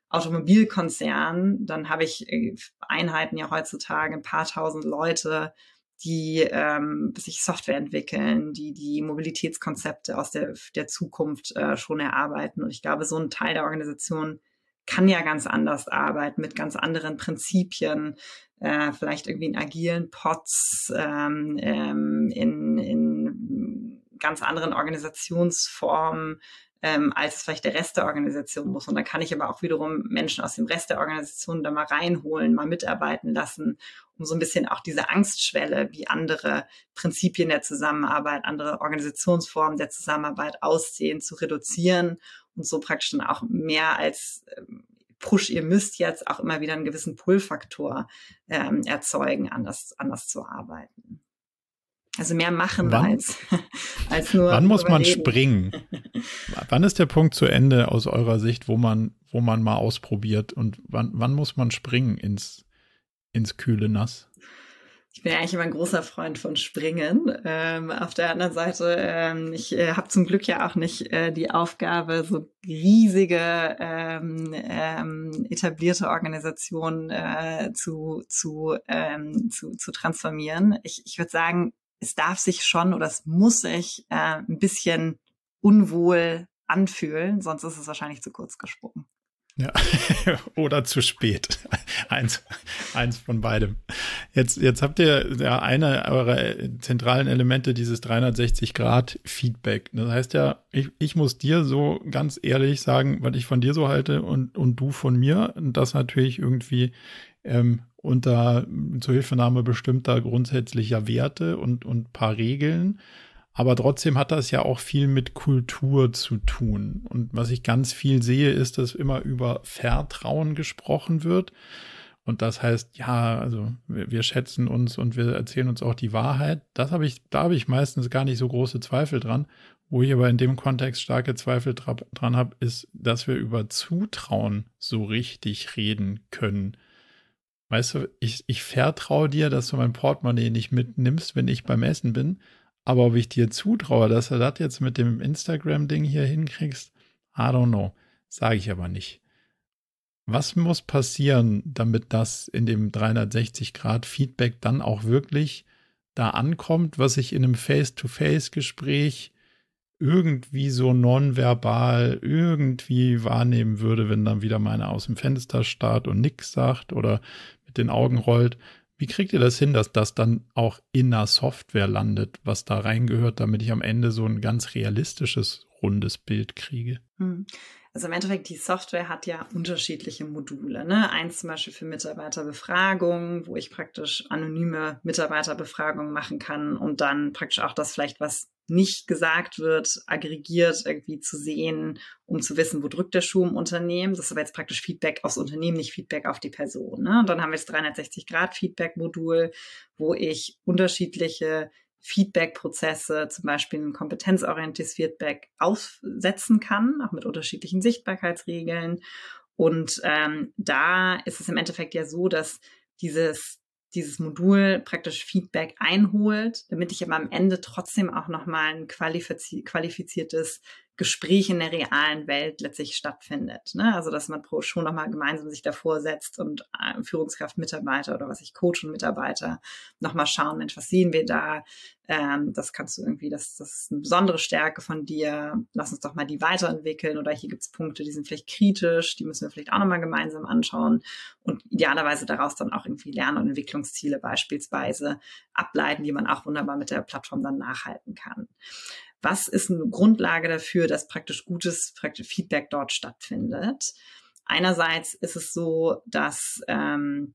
Automobilkonzern, dann habe ich äh, Einheiten ja heutzutage ein paar tausend Leute, die ähm, sich Software entwickeln, die die Mobilitätskonzepte aus der, der Zukunft äh, schon erarbeiten. Und ich glaube, so ein Teil der Organisation kann ja ganz anders arbeiten, mit ganz anderen Prinzipien, äh, vielleicht irgendwie in agilen Pots, ähm, ähm, in, in ganz anderen Organisationsformen, ähm, als es vielleicht der Rest der Organisation muss. Und da kann ich aber auch wiederum Menschen aus dem Rest der Organisation da mal reinholen, mal mitarbeiten lassen, um so ein bisschen auch diese Angstschwelle, wie andere Prinzipien der Zusammenarbeit, andere Organisationsformen der Zusammenarbeit aussehen, zu reduzieren und so praktisch dann auch mehr als ähm, Push, ihr müsst jetzt auch immer wieder einen gewissen Pull-Faktor ähm, erzeugen, anders, anders zu arbeiten. Also mehr machen wann, als, als nur. Wann muss man springen? wann ist der Punkt zu Ende aus eurer Sicht, wo man, wo man mal ausprobiert und wann, wann muss man springen ins, ins kühle Nass? Ich bin ja eigentlich immer ein großer Freund von Springen. Ähm, auf der anderen Seite, ähm, ich äh, habe zum Glück ja auch nicht äh, die Aufgabe, so riesige ähm, ähm, etablierte Organisationen äh, zu, zu, ähm, zu, zu transformieren. Ich, ich würde sagen, es darf sich schon oder es muss sich äh, ein bisschen unwohl anfühlen, sonst ist es wahrscheinlich zu kurz gesprungen. Ja, oder zu spät. Eins, eins von beidem. Jetzt, jetzt habt ihr ja eine eurer zentralen Elemente dieses 360-Grad-Feedback. Das heißt ja, ich, ich muss dir so ganz ehrlich sagen, was ich von dir so halte und, und du von mir. Und das natürlich irgendwie ähm, unter Zuhilfenahme bestimmter grundsätzlicher Werte und, und paar Regeln. Aber trotzdem hat das ja auch viel mit Kultur zu tun. Und was ich ganz viel sehe, ist, dass immer über Vertrauen gesprochen wird. Und das heißt, ja, also wir, wir schätzen uns und wir erzählen uns auch die Wahrheit. Das habe ich, da habe ich meistens gar nicht so große Zweifel dran. Wo ich aber in dem Kontext starke Zweifel dran habe, ist, dass wir über Zutrauen so richtig reden können. Weißt du, ich, ich vertraue dir, dass du mein Portemonnaie nicht mitnimmst, wenn ich beim Essen bin. Aber ob ich dir zutraue, dass du das jetzt mit dem Instagram-Ding hier hinkriegst, I don't know. Sage ich aber nicht. Was muss passieren, damit das in dem 360-Grad-Feedback dann auch wirklich da ankommt, was ich in einem Face-to-Face-Gespräch irgendwie so nonverbal irgendwie wahrnehmen würde, wenn dann wieder meine aus dem Fenster starrt und nix sagt oder mit den Augen rollt. Wie kriegt ihr das hin, dass das dann auch in der Software landet, was da reingehört, damit ich am Ende so ein ganz realistisches, rundes Bild kriege? Also im Endeffekt, die Software hat ja unterschiedliche Module. Ne? Eins zum Beispiel für Mitarbeiterbefragungen, wo ich praktisch anonyme Mitarbeiterbefragungen machen kann und dann praktisch auch das vielleicht, was nicht gesagt wird, aggregiert irgendwie zu sehen, um zu wissen, wo drückt der Schuh im Unternehmen. Das ist aber jetzt praktisch Feedback aufs Unternehmen, nicht Feedback auf die Person. Ne? Und dann haben wir das 360-Grad-Feedback-Modul, wo ich unterschiedliche Feedback-Prozesse, zum Beispiel ein kompetenzorientiertes Feedback aufsetzen kann, auch mit unterschiedlichen Sichtbarkeitsregeln. Und ähm, da ist es im Endeffekt ja so, dass dieses dieses Modul praktisch Feedback einholt, damit ich aber am Ende trotzdem auch nochmal ein qualifiziertes Gespräch in der realen Welt letztlich stattfindet. Ne? Also dass man schon nochmal gemeinsam sich davor setzt und äh, Führungskraft, Mitarbeiter oder was ich Coach und Mitarbeiter nochmal schauen, Mensch, was sehen wir da? Ähm, das kannst du irgendwie, das, das ist eine besondere Stärke von dir. Lass uns doch mal die weiterentwickeln oder hier gibt's Punkte, die sind vielleicht kritisch, die müssen wir vielleicht auch nochmal gemeinsam anschauen und idealerweise daraus dann auch irgendwie Lern- und Entwicklungsziele beispielsweise ableiten, die man auch wunderbar mit der Plattform dann nachhalten kann was ist eine Grundlage dafür, dass praktisch gutes praktisch Feedback dort stattfindet. einerseits ist es so, dass ähm,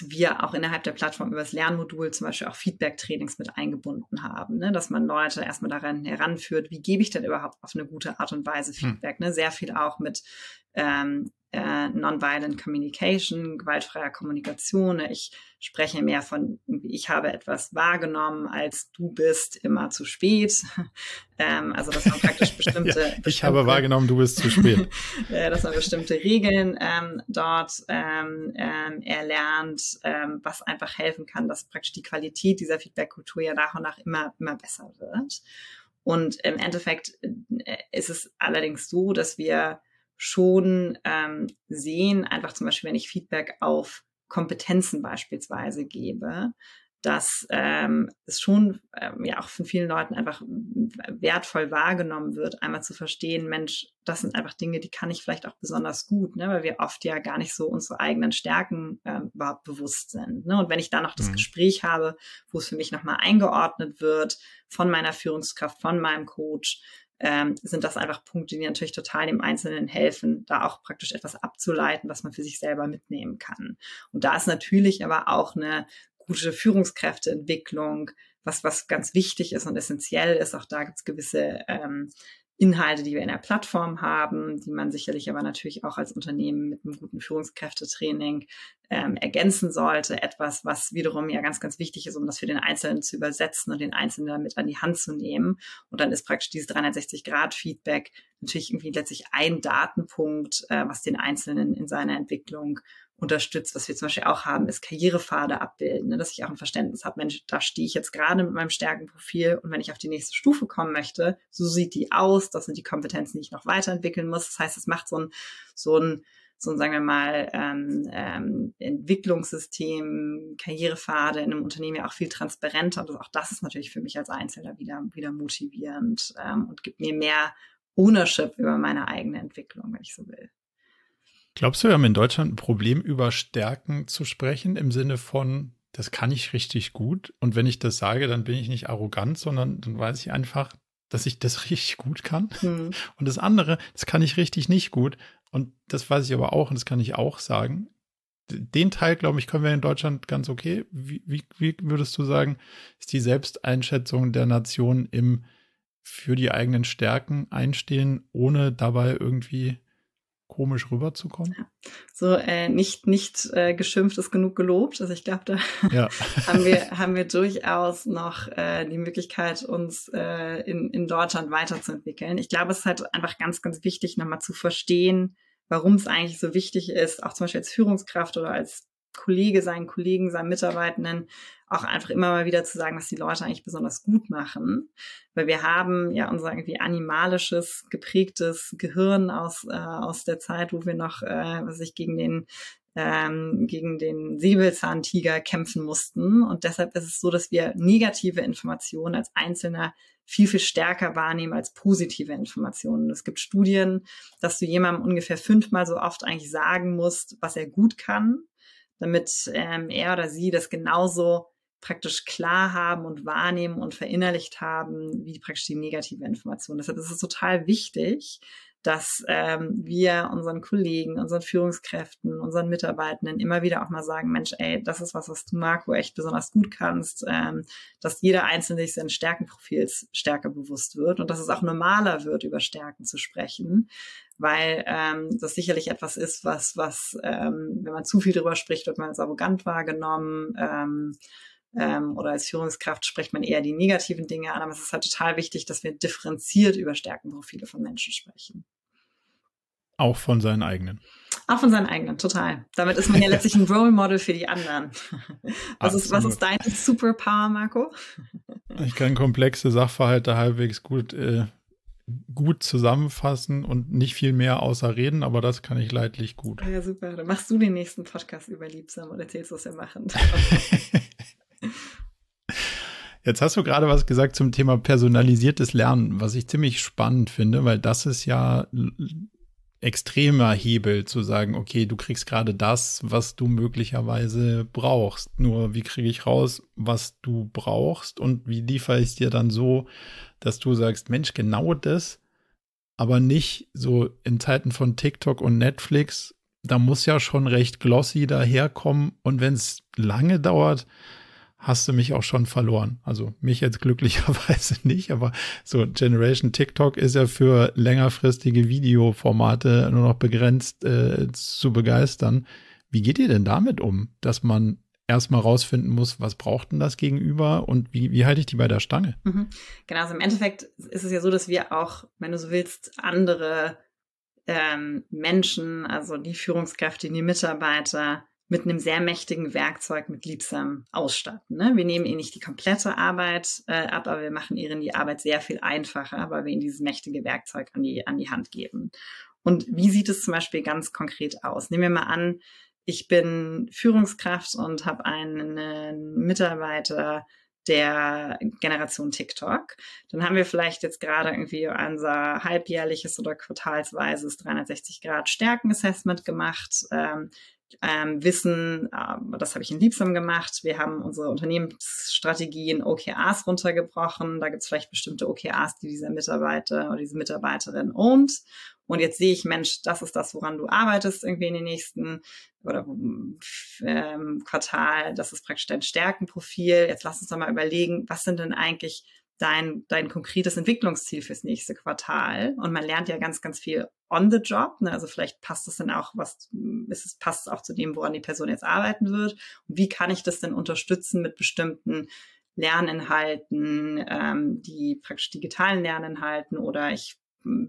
wir auch innerhalb der Plattform über das Lernmodul zum Beispiel auch Feedback-Trainings mit eingebunden haben, ne? dass man Leute erstmal daran heranführt, wie gebe ich denn überhaupt auf eine gute Art und Weise hm. Feedback. Hm. Ne? Sehr viel auch mit ähm, äh, Nonviolent Communication, gewaltfreier Kommunikation. Ich spreche mehr von, ich habe etwas wahrgenommen, als du bist immer zu spät. ähm, also dass man praktisch bestimmte, ja, ich bestimmte, habe wahrgenommen, du bist zu spät. äh, dass man bestimmte Regeln ähm, dort ähm, ähm, erlernt, ähm, was einfach helfen kann, dass praktisch die Qualität dieser Feedback-Kultur ja nach und nach immer, immer besser wird. Und im Endeffekt äh, ist es allerdings so, dass wir schon ähm, sehen, einfach zum Beispiel, wenn ich Feedback auf Kompetenzen beispielsweise gebe, dass ähm, es schon ähm, ja auch von vielen Leuten einfach wertvoll wahrgenommen wird, einmal zu verstehen, Mensch, das sind einfach Dinge, die kann ich vielleicht auch besonders gut, ne, weil wir oft ja gar nicht so unsere eigenen Stärken ähm, überhaupt bewusst sind. Ne? Und wenn ich dann noch das mhm. Gespräch habe, wo es für mich nochmal eingeordnet wird von meiner Führungskraft, von meinem Coach, ähm, sind das einfach Punkte, die natürlich total dem Einzelnen helfen, da auch praktisch etwas abzuleiten, was man für sich selber mitnehmen kann. Und da ist natürlich aber auch eine gute Führungskräfteentwicklung, was, was ganz wichtig ist und essentiell ist. Auch da gibt es gewisse ähm, Inhalte, die wir in der Plattform haben, die man sicherlich aber natürlich auch als Unternehmen mit einem guten Führungskräftetraining ähm, ergänzen sollte. Etwas, was wiederum ja ganz, ganz wichtig ist, um das für den Einzelnen zu übersetzen und den Einzelnen damit an die Hand zu nehmen. Und dann ist praktisch dieses 360-Grad-Feedback natürlich irgendwie letztlich ein Datenpunkt, äh, was den Einzelnen in seiner Entwicklung unterstützt. Was wir zum Beispiel auch haben, ist Karrierepfade abbilden, ne? dass ich auch ein Verständnis habe, Mensch, da stehe ich jetzt gerade mit meinem Stärkenprofil und wenn ich auf die nächste Stufe kommen möchte, so sieht die aus, das sind die Kompetenzen, die ich noch weiterentwickeln muss. Das heißt, es macht so ein, so ein, so ein, sagen wir mal, ähm, ähm, Entwicklungssystem, Karrierepfade in einem Unternehmen ja auch viel transparenter. Und auch das ist natürlich für mich als Einzelner wieder, wieder motivierend ähm, und gibt mir mehr Ownership über meine eigene Entwicklung, wenn ich so will. Glaubst du, wir haben in Deutschland ein Problem, über Stärken zu sprechen, im Sinne von, das kann ich richtig gut. Und wenn ich das sage, dann bin ich nicht arrogant, sondern dann weiß ich einfach, dass ich das richtig gut kann. Mhm. Und das andere, das kann ich richtig nicht gut. Und das weiß ich aber auch und das kann ich auch sagen. Den Teil, glaube ich, können wir in Deutschland ganz okay. Wie, wie, wie würdest du sagen, ist die Selbsteinschätzung der Nation im für die eigenen Stärken einstehen, ohne dabei irgendwie komisch rüberzukommen. Ja. So äh, nicht nicht äh, geschimpft ist genug gelobt. Also ich glaube, da ja. haben wir haben wir durchaus noch äh, die Möglichkeit, uns äh, in in Deutschland weiterzuentwickeln. Ich glaube, es ist halt einfach ganz ganz wichtig, nochmal zu verstehen, warum es eigentlich so wichtig ist, auch zum Beispiel als Führungskraft oder als Kollege, seinen Kollegen, seinen Mitarbeitenden auch einfach immer mal wieder zu sagen, was die Leute eigentlich besonders gut machen. Weil wir haben ja unser irgendwie animalisches, geprägtes Gehirn aus, äh, aus der Zeit, wo wir noch, äh, was ich gegen den ähm, gegen den Säbelzahntiger kämpfen mussten. Und deshalb ist es so, dass wir negative Informationen als Einzelner viel, viel stärker wahrnehmen als positive Informationen. Es gibt Studien, dass du jemandem ungefähr fünfmal so oft eigentlich sagen musst, was er gut kann, damit ähm, er oder sie das genauso praktisch klar haben und wahrnehmen und verinnerlicht haben, wie praktisch die negative Information. Deshalb ist es total wichtig, dass ähm, wir unseren Kollegen, unseren Führungskräften, unseren Mitarbeitenden immer wieder auch mal sagen, Mensch, ey, das ist was, was du, Marco, echt besonders gut kannst, ähm, dass jeder Einzelne sich seines Stärkenprofils stärker bewusst wird und dass es auch normaler wird, über Stärken zu sprechen, weil ähm, das sicherlich etwas ist, was, was, ähm, wenn man zu viel darüber spricht, wird man als arrogant wahrgenommen. Ähm, ähm, oder als Führungskraft spricht man eher die negativen Dinge an, aber es ist halt total wichtig, dass wir differenziert über Stärkenprofile von Menschen sprechen. Auch von seinen eigenen. Auch von seinen eigenen, total. Damit ist man ja letztlich ein Role Model für die anderen. Was ist, was ist deine Superpower, Marco? Ich kann komplexe Sachverhalte halbwegs gut, äh, gut zusammenfassen und nicht viel mehr außer reden, aber das kann ich leidlich gut. Ja, super. Dann machst du den nächsten Podcast über Liebsam und erzählst, was wir machen. Jetzt hast du gerade was gesagt zum Thema personalisiertes Lernen, was ich ziemlich spannend finde, weil das ist ja extremer Hebel zu sagen, okay, du kriegst gerade das, was du möglicherweise brauchst. Nur wie kriege ich raus, was du brauchst und wie liefere ich es dir dann so, dass du sagst, Mensch, genau das, aber nicht so in Zeiten von TikTok und Netflix da muss ja schon recht glossy daherkommen. Und wenn es lange dauert, hast du mich auch schon verloren. Also mich jetzt glücklicherweise nicht, aber so Generation TikTok ist ja für längerfristige Videoformate nur noch begrenzt äh, zu begeistern. Wie geht ihr denn damit um, dass man erstmal rausfinden muss, was braucht denn das Gegenüber und wie, wie halte ich die bei der Stange? Mhm. Genau, also im Endeffekt ist es ja so, dass wir auch, wenn du so willst, andere ähm, Menschen, also die Führungskräfte, die Mitarbeiter, mit einem sehr mächtigen Werkzeug mit Liebsam ausstatten. Ne? Wir nehmen ihnen nicht die komplette Arbeit äh, ab, aber wir machen ihnen die Arbeit sehr viel einfacher, weil wir ihnen dieses mächtige Werkzeug an die, an die Hand geben. Und wie sieht es zum Beispiel ganz konkret aus? Nehmen wir mal an, ich bin Führungskraft und habe einen Mitarbeiter, der Generation TikTok. Dann haben wir vielleicht jetzt gerade irgendwie unser halbjährliches oder quartalsweises 360 Grad Stärkenassessment gemacht. Ähm, ähm, wissen, äh, das habe ich in Liebsam gemacht. Wir haben unsere Unternehmensstrategie in OKRs runtergebrochen. Da gibt es vielleicht bestimmte OKRs, die dieser Mitarbeiter oder diese Mitarbeiterin ownt. Und jetzt sehe ich, Mensch, das ist das, woran du arbeitest irgendwie in den nächsten oder ähm, Quartal. Das ist praktisch dein Stärkenprofil. Jetzt lass uns doch mal überlegen, was sind denn eigentlich dein, dein konkretes Entwicklungsziel fürs nächste Quartal. Und man lernt ja ganz, ganz viel on the job. Ne? Also vielleicht passt es dann auch, was ist es, passt es auch zu dem, woran die Person jetzt arbeiten wird. Und wie kann ich das denn unterstützen mit bestimmten Lerninhalten, ähm, die praktisch digitalen Lerninhalten oder ich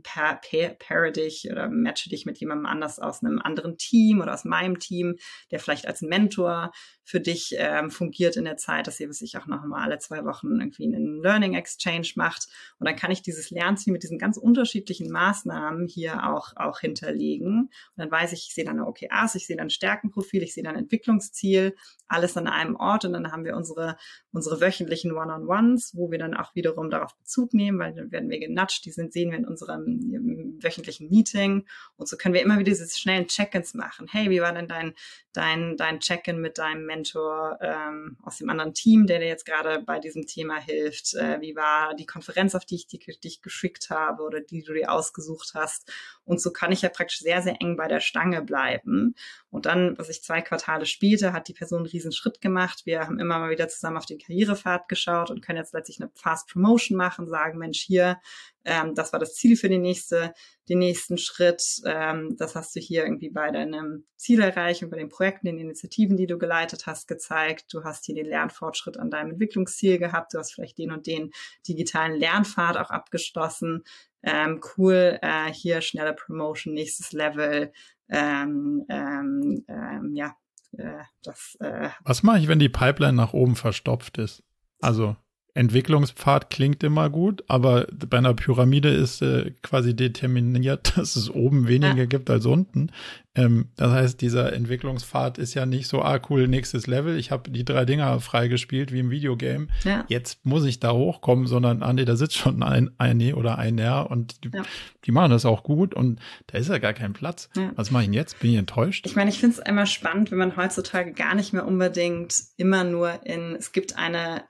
pair, pair, pair dich oder matche dich mit jemandem anders aus einem anderen Team oder aus meinem Team, der vielleicht als Mentor für dich ähm, fungiert in der Zeit, dass ihr sich auch noch mal alle zwei Wochen irgendwie einen Learning Exchange macht. Und dann kann ich dieses Lernziel mit diesen ganz unterschiedlichen Maßnahmen hier auch, auch hinterlegen. Und dann weiß ich, ich sehe dann eine OKRs, ich sehe dann Stärkenprofil, ich sehe dann Entwicklungsziel, alles an einem Ort. Und dann haben wir unsere, unsere wöchentlichen One-on-Ones, wo wir dann auch wiederum darauf Bezug nehmen, weil dann werden wir genatscht, die sind, sehen wir in unserem wöchentlichen Meeting. Und so können wir immer wieder diese schnellen Check-ins machen. Hey, wie war denn dein, dein, dein Check-in mit deinem Mentor ähm, aus dem anderen Team, der dir jetzt gerade bei diesem Thema hilft? Äh, wie war die Konferenz, auf die ich dich, geschickt habe oder die du dir ausgesucht hast? Und so kann ich ja praktisch sehr, sehr eng bei der Stange bleiben. Und dann, was ich zwei Quartale später, hat die Person einen riesen Schritt gemacht. Wir haben immer mal wieder zusammen auf den Karrierepfad geschaut und können jetzt letztlich eine Fast Promotion machen, sagen, Mensch, hier, ähm, das war das Ziel für die nächste, den nächsten Schritt. Ähm, das hast du hier irgendwie bei deinem Zielerreichung, bei den Projekten, den Initiativen, die du geleitet hast, gezeigt. Du hast hier den Lernfortschritt an deinem Entwicklungsziel gehabt. Du hast vielleicht den und den digitalen Lernpfad auch abgeschlossen. Ähm, cool, äh, hier schnelle Promotion, nächstes Level. Ähm, ähm, ähm, ja, äh, das. Äh, Was mache ich, wenn die Pipeline nach oben verstopft ist? Also Entwicklungspfad klingt immer gut, aber bei einer Pyramide ist äh, quasi determiniert, dass es oben weniger ja. gibt als unten. Ähm, das heißt, dieser Entwicklungspfad ist ja nicht so, ah cool, nächstes Level, ich habe die drei Dinger freigespielt wie im Videogame. Ja. Jetzt muss ich da hochkommen, sondern ah nee, da sitzt schon ein eine oder ein R und die, ja. die, machen das auch gut und da ist ja gar kein Platz. Was mache ich denn jetzt? Bin ich enttäuscht? Ich meine, ich finde es immer spannend, wenn man heutzutage gar nicht mehr unbedingt immer nur in, es gibt eine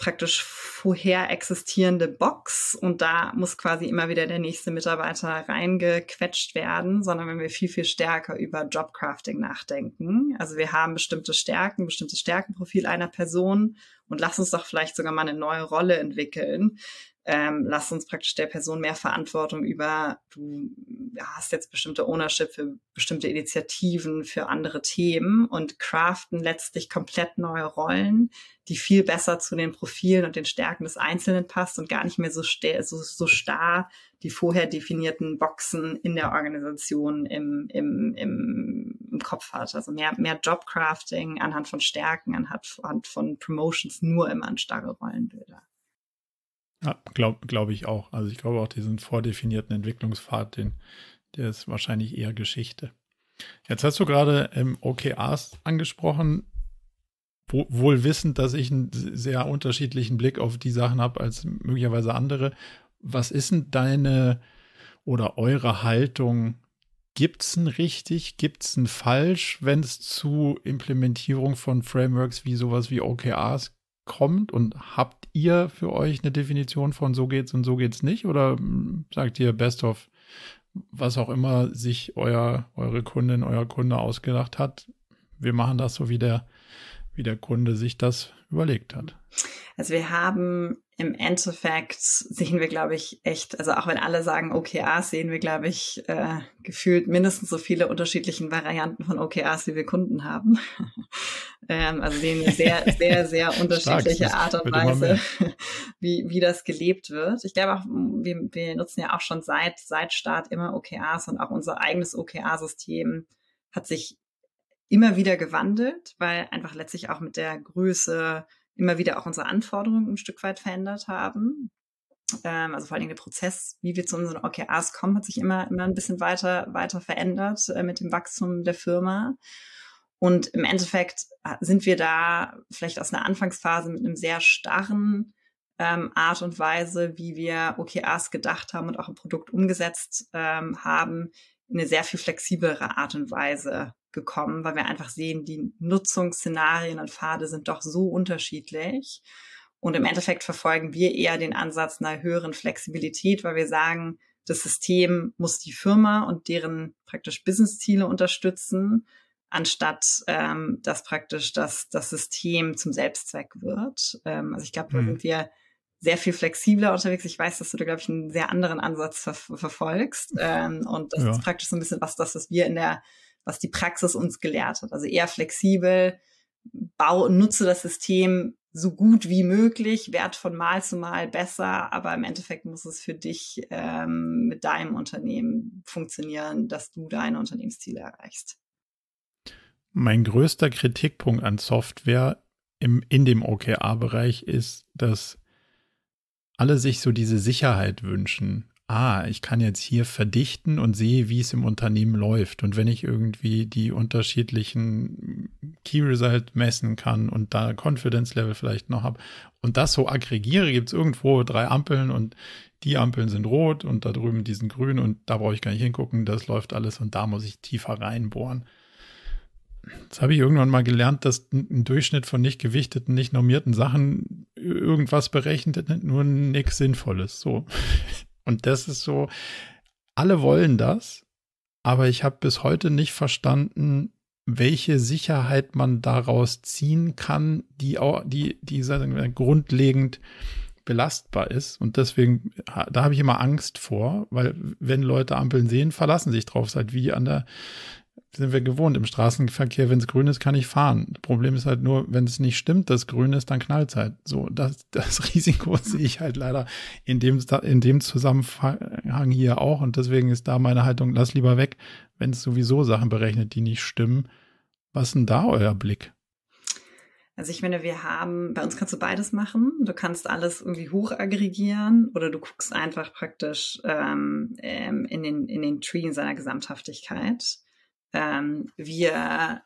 praktisch vorher existierende Box und da muss quasi immer wieder der nächste Mitarbeiter reingequetscht werden, sondern wenn wir viel, viel stärker über Jobcrafting nachdenken. Also wir haben bestimmte Stärken, bestimmtes Stärkenprofil einer Person und lass uns doch vielleicht sogar mal eine neue Rolle entwickeln, ähm, lass uns praktisch der Person mehr Verantwortung über, du hast jetzt bestimmte Ownership für bestimmte Initiativen, für andere Themen und craften letztlich komplett neue Rollen, die viel besser zu den Profilen und den Stärken des Einzelnen passt und gar nicht mehr so, so, so starr die vorher definierten Boxen in der Organisation im, im, im, im Kopf hat. Also mehr, mehr Jobcrafting anhand von Stärken, anhand von Promotions, nur immer an starre Rollenbilder. Ja, glaube glaub ich auch. Also ich glaube auch diesen vordefinierten Entwicklungspfad, den, der ist wahrscheinlich eher Geschichte. Jetzt hast du gerade ähm, OKRs angesprochen, wo, wohl wissend, dass ich einen sehr unterschiedlichen Blick auf die Sachen habe als möglicherweise andere. Was ist denn deine oder eure Haltung? Gibt es ein richtig, gibt es ein falsch, wenn es zu Implementierung von Frameworks wie sowas wie OKRs kommt? Und habt ihr für euch eine Definition von so geht's und so geht's nicht? Oder hm, sagt ihr Best of was auch immer sich euer, eure Kundin, euer Kunde ausgedacht hat. Wir machen das so, wie der, wie der Kunde sich das überlegt hat. Also wir haben im Endeffekt sehen wir, glaube ich, echt, also auch wenn alle sagen OKRs, sehen wir, glaube ich, äh, gefühlt mindestens so viele unterschiedlichen Varianten von OKRs, wie wir Kunden haben. ähm, also sehen wir sehr, sehr, sehr unterschiedliche Art und Weise, wie, wie das gelebt wird. Ich glaube auch, wir, wir nutzen ja auch schon seit, seit Start immer OKRs und auch unser eigenes OKR-System hat sich immer wieder gewandelt, weil einfach letztlich auch mit der Größe immer wieder auch unsere Anforderungen ein Stück weit verändert haben. Ähm, also vor allem der Prozess, wie wir zu unseren OKRs kommen, hat sich immer, immer ein bisschen weiter, weiter verändert äh, mit dem Wachstum der Firma. Und im Endeffekt äh, sind wir da vielleicht aus einer Anfangsphase mit einem sehr starren ähm, Art und Weise, wie wir OKRs gedacht haben und auch ein Produkt umgesetzt ähm, haben, in eine sehr viel flexiblere Art und Weise gekommen, weil wir einfach sehen, die Nutzungsszenarien und Pfade sind doch so unterschiedlich. Und im Endeffekt verfolgen wir eher den Ansatz einer höheren Flexibilität, weil wir sagen, das System muss die Firma und deren praktisch Businessziele unterstützen, anstatt ähm, dass praktisch das, das System zum Selbstzweck wird. Ähm, also ich glaube, da mhm. sind wir sehr viel flexibler unterwegs. Ich weiß, dass du da, glaube ich, einen sehr anderen Ansatz ver verfolgst. Ähm, und das ja. ist praktisch so ein bisschen was, das, was wir in der was die Praxis uns gelehrt hat. Also eher flexibel, bau und nutze das System so gut wie möglich, wert von Mal zu Mal besser, aber im Endeffekt muss es für dich ähm, mit deinem Unternehmen funktionieren, dass du deine Unternehmensziele erreichst. Mein größter Kritikpunkt an Software im, in dem OKR-Bereich ist, dass alle sich so diese Sicherheit wünschen ah, ich kann jetzt hier verdichten und sehe, wie es im Unternehmen läuft. Und wenn ich irgendwie die unterschiedlichen Key Result messen kann und da Confidence Level vielleicht noch habe und das so aggregiere, gibt es irgendwo drei Ampeln und die Ampeln sind rot und da drüben die sind grün und da brauche ich gar nicht hingucken, das läuft alles und da muss ich tiefer reinbohren. Das habe ich irgendwann mal gelernt, dass ein Durchschnitt von nicht gewichteten, nicht normierten Sachen irgendwas berechnet, nur nichts Sinnvolles. So. Und das ist so, alle wollen das, aber ich habe bis heute nicht verstanden, welche Sicherheit man daraus ziehen kann, die auch, die, die sagen grundlegend belastbar ist. Und deswegen, da habe ich immer Angst vor, weil wenn Leute Ampeln sehen, verlassen sich drauf, seit wie an der sind wir gewohnt im Straßenverkehr, wenn es grün ist, kann ich fahren. Das Problem ist halt nur, wenn es nicht stimmt, dass grün ist, dann knallt es halt. So, das, das Risiko sehe ich halt leider in dem, in dem Zusammenhang hier auch. Und deswegen ist da meine Haltung, lass lieber weg, wenn es sowieso Sachen berechnet, die nicht stimmen. Was ist denn da euer Blick? Also ich meine, wir haben, bei uns kannst du beides machen. Du kannst alles irgendwie hoch aggregieren oder du guckst einfach praktisch ähm, ähm in, den, in den Tree in seiner Gesamthaftigkeit ähm, wir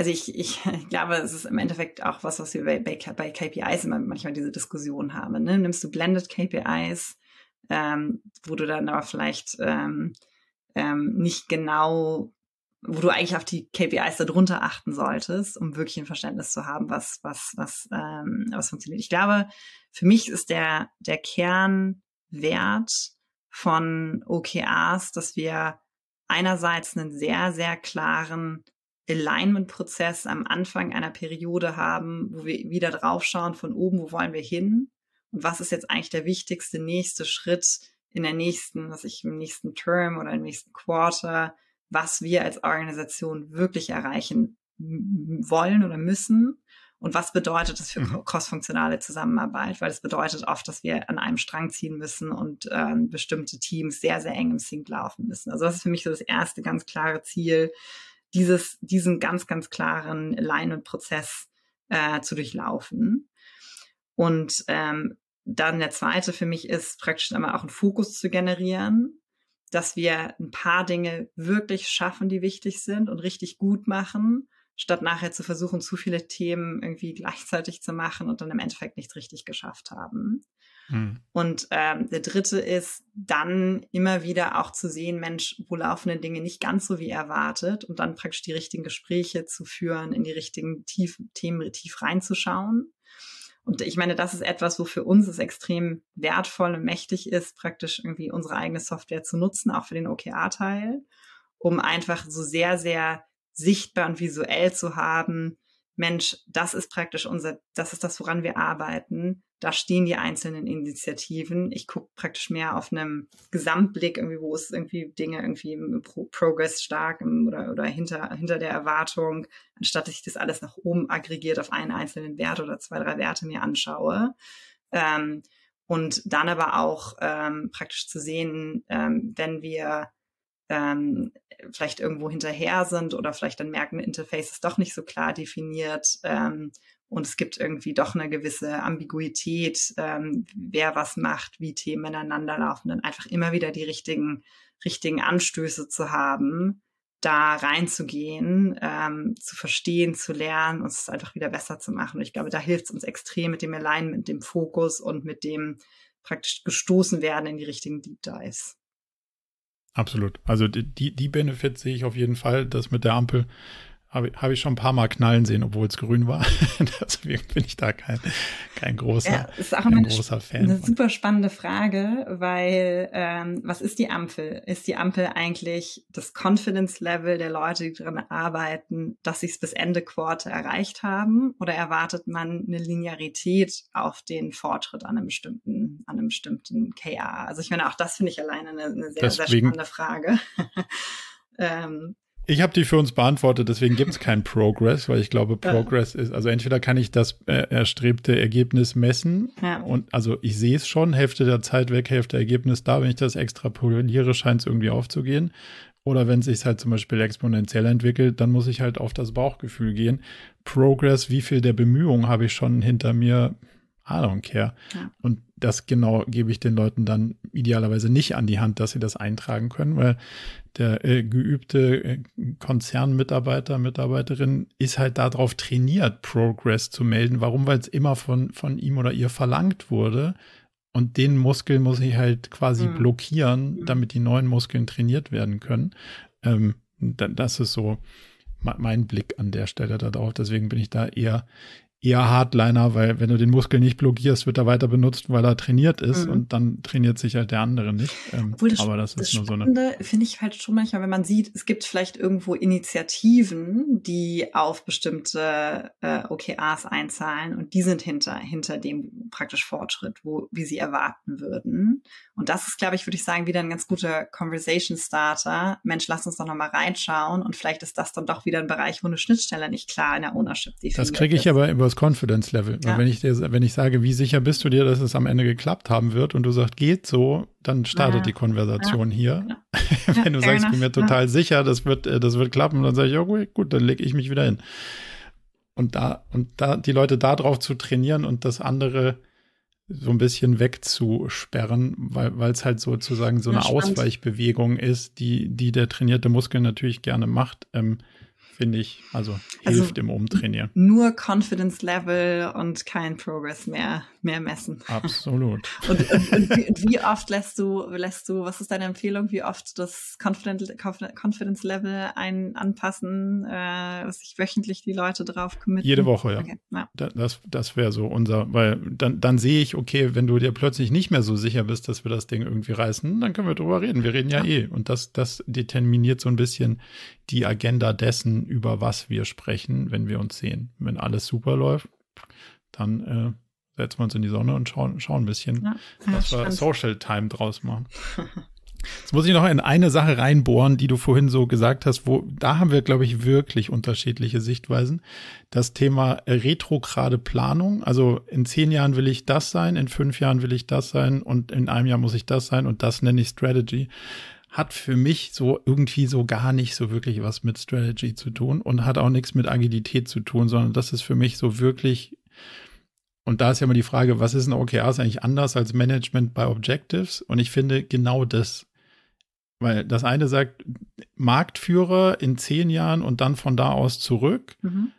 also ich, ich, glaube, es ist im Endeffekt auch was, was wir bei, bei, bei KPIs immer manchmal diese Diskussion haben. Ne? Nimmst du Blended KPIs, ähm, wo du dann aber vielleicht ähm, ähm, nicht genau, wo du eigentlich auf die KPIs darunter achten solltest, um wirklich ein Verständnis zu haben, was, was, was, ähm, was funktioniert. Ich glaube, für mich ist der, der Kernwert von OKRs, dass wir einerseits einen sehr, sehr klaren Alignment-Prozess am Anfang einer Periode haben, wo wir wieder draufschauen von oben, wo wollen wir hin? Und was ist jetzt eigentlich der wichtigste nächste Schritt in der nächsten, was ich im nächsten Term oder im nächsten Quarter, was wir als Organisation wirklich erreichen wollen oder müssen und was bedeutet das für mhm. crossfunktionale Zusammenarbeit? Weil es bedeutet oft, dass wir an einem Strang ziehen müssen und ähm, bestimmte Teams sehr, sehr eng im Sync laufen müssen. Also das ist für mich so das erste ganz klare Ziel, dieses, diesen ganz, ganz klaren Alignment-Prozess äh, zu durchlaufen. Und ähm, dann der zweite für mich ist praktisch einmal auch einen Fokus zu generieren, dass wir ein paar Dinge wirklich schaffen, die wichtig sind und richtig gut machen statt nachher zu versuchen, zu viele Themen irgendwie gleichzeitig zu machen und dann im Endeffekt nichts richtig geschafft haben. Mhm. Und ähm, der dritte ist dann immer wieder auch zu sehen, Mensch, wo laufen denn Dinge nicht ganz so wie erwartet und dann praktisch die richtigen Gespräche zu führen, in die richtigen tief, Themen tief reinzuschauen. Und ich meine, das ist etwas, wo für uns es extrem wertvoll und mächtig ist, praktisch irgendwie unsere eigene Software zu nutzen, auch für den OKR-Teil, um einfach so sehr, sehr sichtbar und visuell zu haben, Mensch, das ist praktisch unser, das ist das, woran wir arbeiten. Da stehen die einzelnen Initiativen. Ich gucke praktisch mehr auf einem Gesamtblick, irgendwie, wo ist irgendwie Dinge irgendwie im Pro Progress stark im, oder, oder hinter, hinter der Erwartung, anstatt dass ich das alles nach oben aggregiert auf einen einzelnen Wert oder zwei, drei Werte mir anschaue. Ähm, und dann aber auch ähm, praktisch zu sehen, ähm, wenn wir ähm, vielleicht irgendwo hinterher sind oder vielleicht dann merken, Interface ist doch nicht so klar definiert ähm, und es gibt irgendwie doch eine gewisse Ambiguität, ähm, wer was macht, wie Themen ineinander laufen, dann einfach immer wieder die richtigen, richtigen Anstöße zu haben, da reinzugehen, ähm, zu verstehen, zu lernen, uns einfach wieder besser zu machen. Und ich glaube, da hilft es uns extrem mit dem Alignment, dem Fokus und mit dem praktisch gestoßen werden in die richtigen Deep Dives. Absolut. Also die, die Benefits sehe ich auf jeden Fall. Das mit der Ampel habe hab ich schon ein paar Mal knallen sehen, obwohl es grün war. Deswegen bin ich da kein, kein großer, ja, ist auch ein großer Fan. Eine super spannende Frage, weil ähm, was ist die Ampel? Ist die Ampel eigentlich das Confidence Level der Leute, die daran arbeiten, dass sie es bis Ende Quarter erreicht haben? Oder erwartet man eine Linearität auf den Fortschritt an einem bestimmten, an einem bestimmten KA? Also ich meine, auch das finde ich alleine eine, eine sehr, Deswegen, sehr spannende Frage. ähm, ich habe die für uns beantwortet, deswegen gibt es keinen Progress, weil ich glaube, Progress ja. ist, also entweder kann ich das äh, erstrebte Ergebnis messen ja. und also ich sehe es schon, Hälfte der Zeit weg, Hälfte Ergebnis da, wenn ich das extrapoliere, scheint es irgendwie aufzugehen. Oder wenn es sich halt zum Beispiel exponentiell entwickelt, dann muss ich halt auf das Bauchgefühl gehen. Progress, wie viel der Bemühungen habe ich schon hinter mir? I don't care. Ja. Und das genau gebe ich den Leuten dann idealerweise nicht an die Hand, dass sie das eintragen können, weil der äh, geübte äh, Konzernmitarbeiter, Mitarbeiterin ist halt darauf trainiert, Progress zu melden. Warum? Weil es immer von, von ihm oder ihr verlangt wurde. Und den Muskel muss ich halt quasi mhm. blockieren, mhm. damit die neuen Muskeln trainiert werden können. Ähm, das ist so mein Blick an der Stelle darauf. Deswegen bin ich da eher, eher Hardliner, weil wenn du den Muskel nicht blockierst, wird er weiter benutzt, weil er trainiert ist mhm. und dann trainiert sich halt der andere nicht. Ähm, das, aber das, das ist nur so eine. Finde ich halt schon manchmal, wenn man sieht, es gibt vielleicht irgendwo Initiativen, die auf bestimmte äh, OKRs einzahlen und die sind hinter hinter dem praktisch Fortschritt, wo wie sie erwarten würden. Und das ist, glaube ich, würde ich sagen, wieder ein ganz guter Conversation Starter. Mensch, lass uns doch noch mal reinschauen und vielleicht ist das dann doch wieder ein Bereich, wo eine Schnittstelle nicht klar in der Ownership definiert Das kriege ich ist. aber über das Confidence Level. Ja. wenn ich dir, wenn ich sage, wie sicher bist du dir, dass es am Ende geklappt haben wird und du sagst, geht so, dann startet ja. die Konversation ja. hier. wenn du sagst, ich bin mir total sicher, das wird, äh, das wird klappen, dann sage ich, okay, gut, dann lege ich mich wieder hin. Und da, und da, die Leute da drauf zu trainieren und das andere so ein bisschen wegzusperren, weil es halt sozusagen so eine Ausweichbewegung ist, die, die der trainierte Muskel natürlich gerne macht. Ähm, finde ich, also, also hilft also, im Umtrainieren. Nur Confidence Level und kein Progress mehr, mehr messen. Absolut. und, und, und, wie, und, wie, oft lässt du, lässt du, was ist deine Empfehlung, wie oft das Confidence, Confidence Level ein, anpassen, äh, dass sich wöchentlich die Leute drauf committen? Jede Woche, ja. Okay, ja. Das, das wäre so unser, weil dann, dann sehe ich, okay, wenn du dir plötzlich nicht mehr so sicher bist, dass wir das Ding irgendwie reißen, dann können wir drüber reden. Wir reden ja, ja. eh. Und das, das determiniert so ein bisschen die Agenda dessen, über was wir sprechen, wenn wir uns sehen. Wenn alles super läuft, dann äh, setzen wir uns in die Sonne und schauen, schauen ein bisschen, ja, was wir Social Time draus machen. Jetzt muss ich noch in eine Sache reinbohren, die du vorhin so gesagt hast, wo da haben wir, glaube ich, wirklich unterschiedliche Sichtweisen. Das Thema retrograde Planung. Also in zehn Jahren will ich das sein, in fünf Jahren will ich das sein und in einem Jahr muss ich das sein und das nenne ich Strategy hat für mich so irgendwie so gar nicht so wirklich was mit Strategy zu tun und hat auch nichts mit Agilität zu tun, sondern das ist für mich so wirklich und da ist ja immer die Frage, was ist ein OKRs eigentlich anders als Management bei Objectives? Und ich finde genau das. Weil das eine sagt, Marktführer in zehn Jahren und dann von da aus zurück. Mhm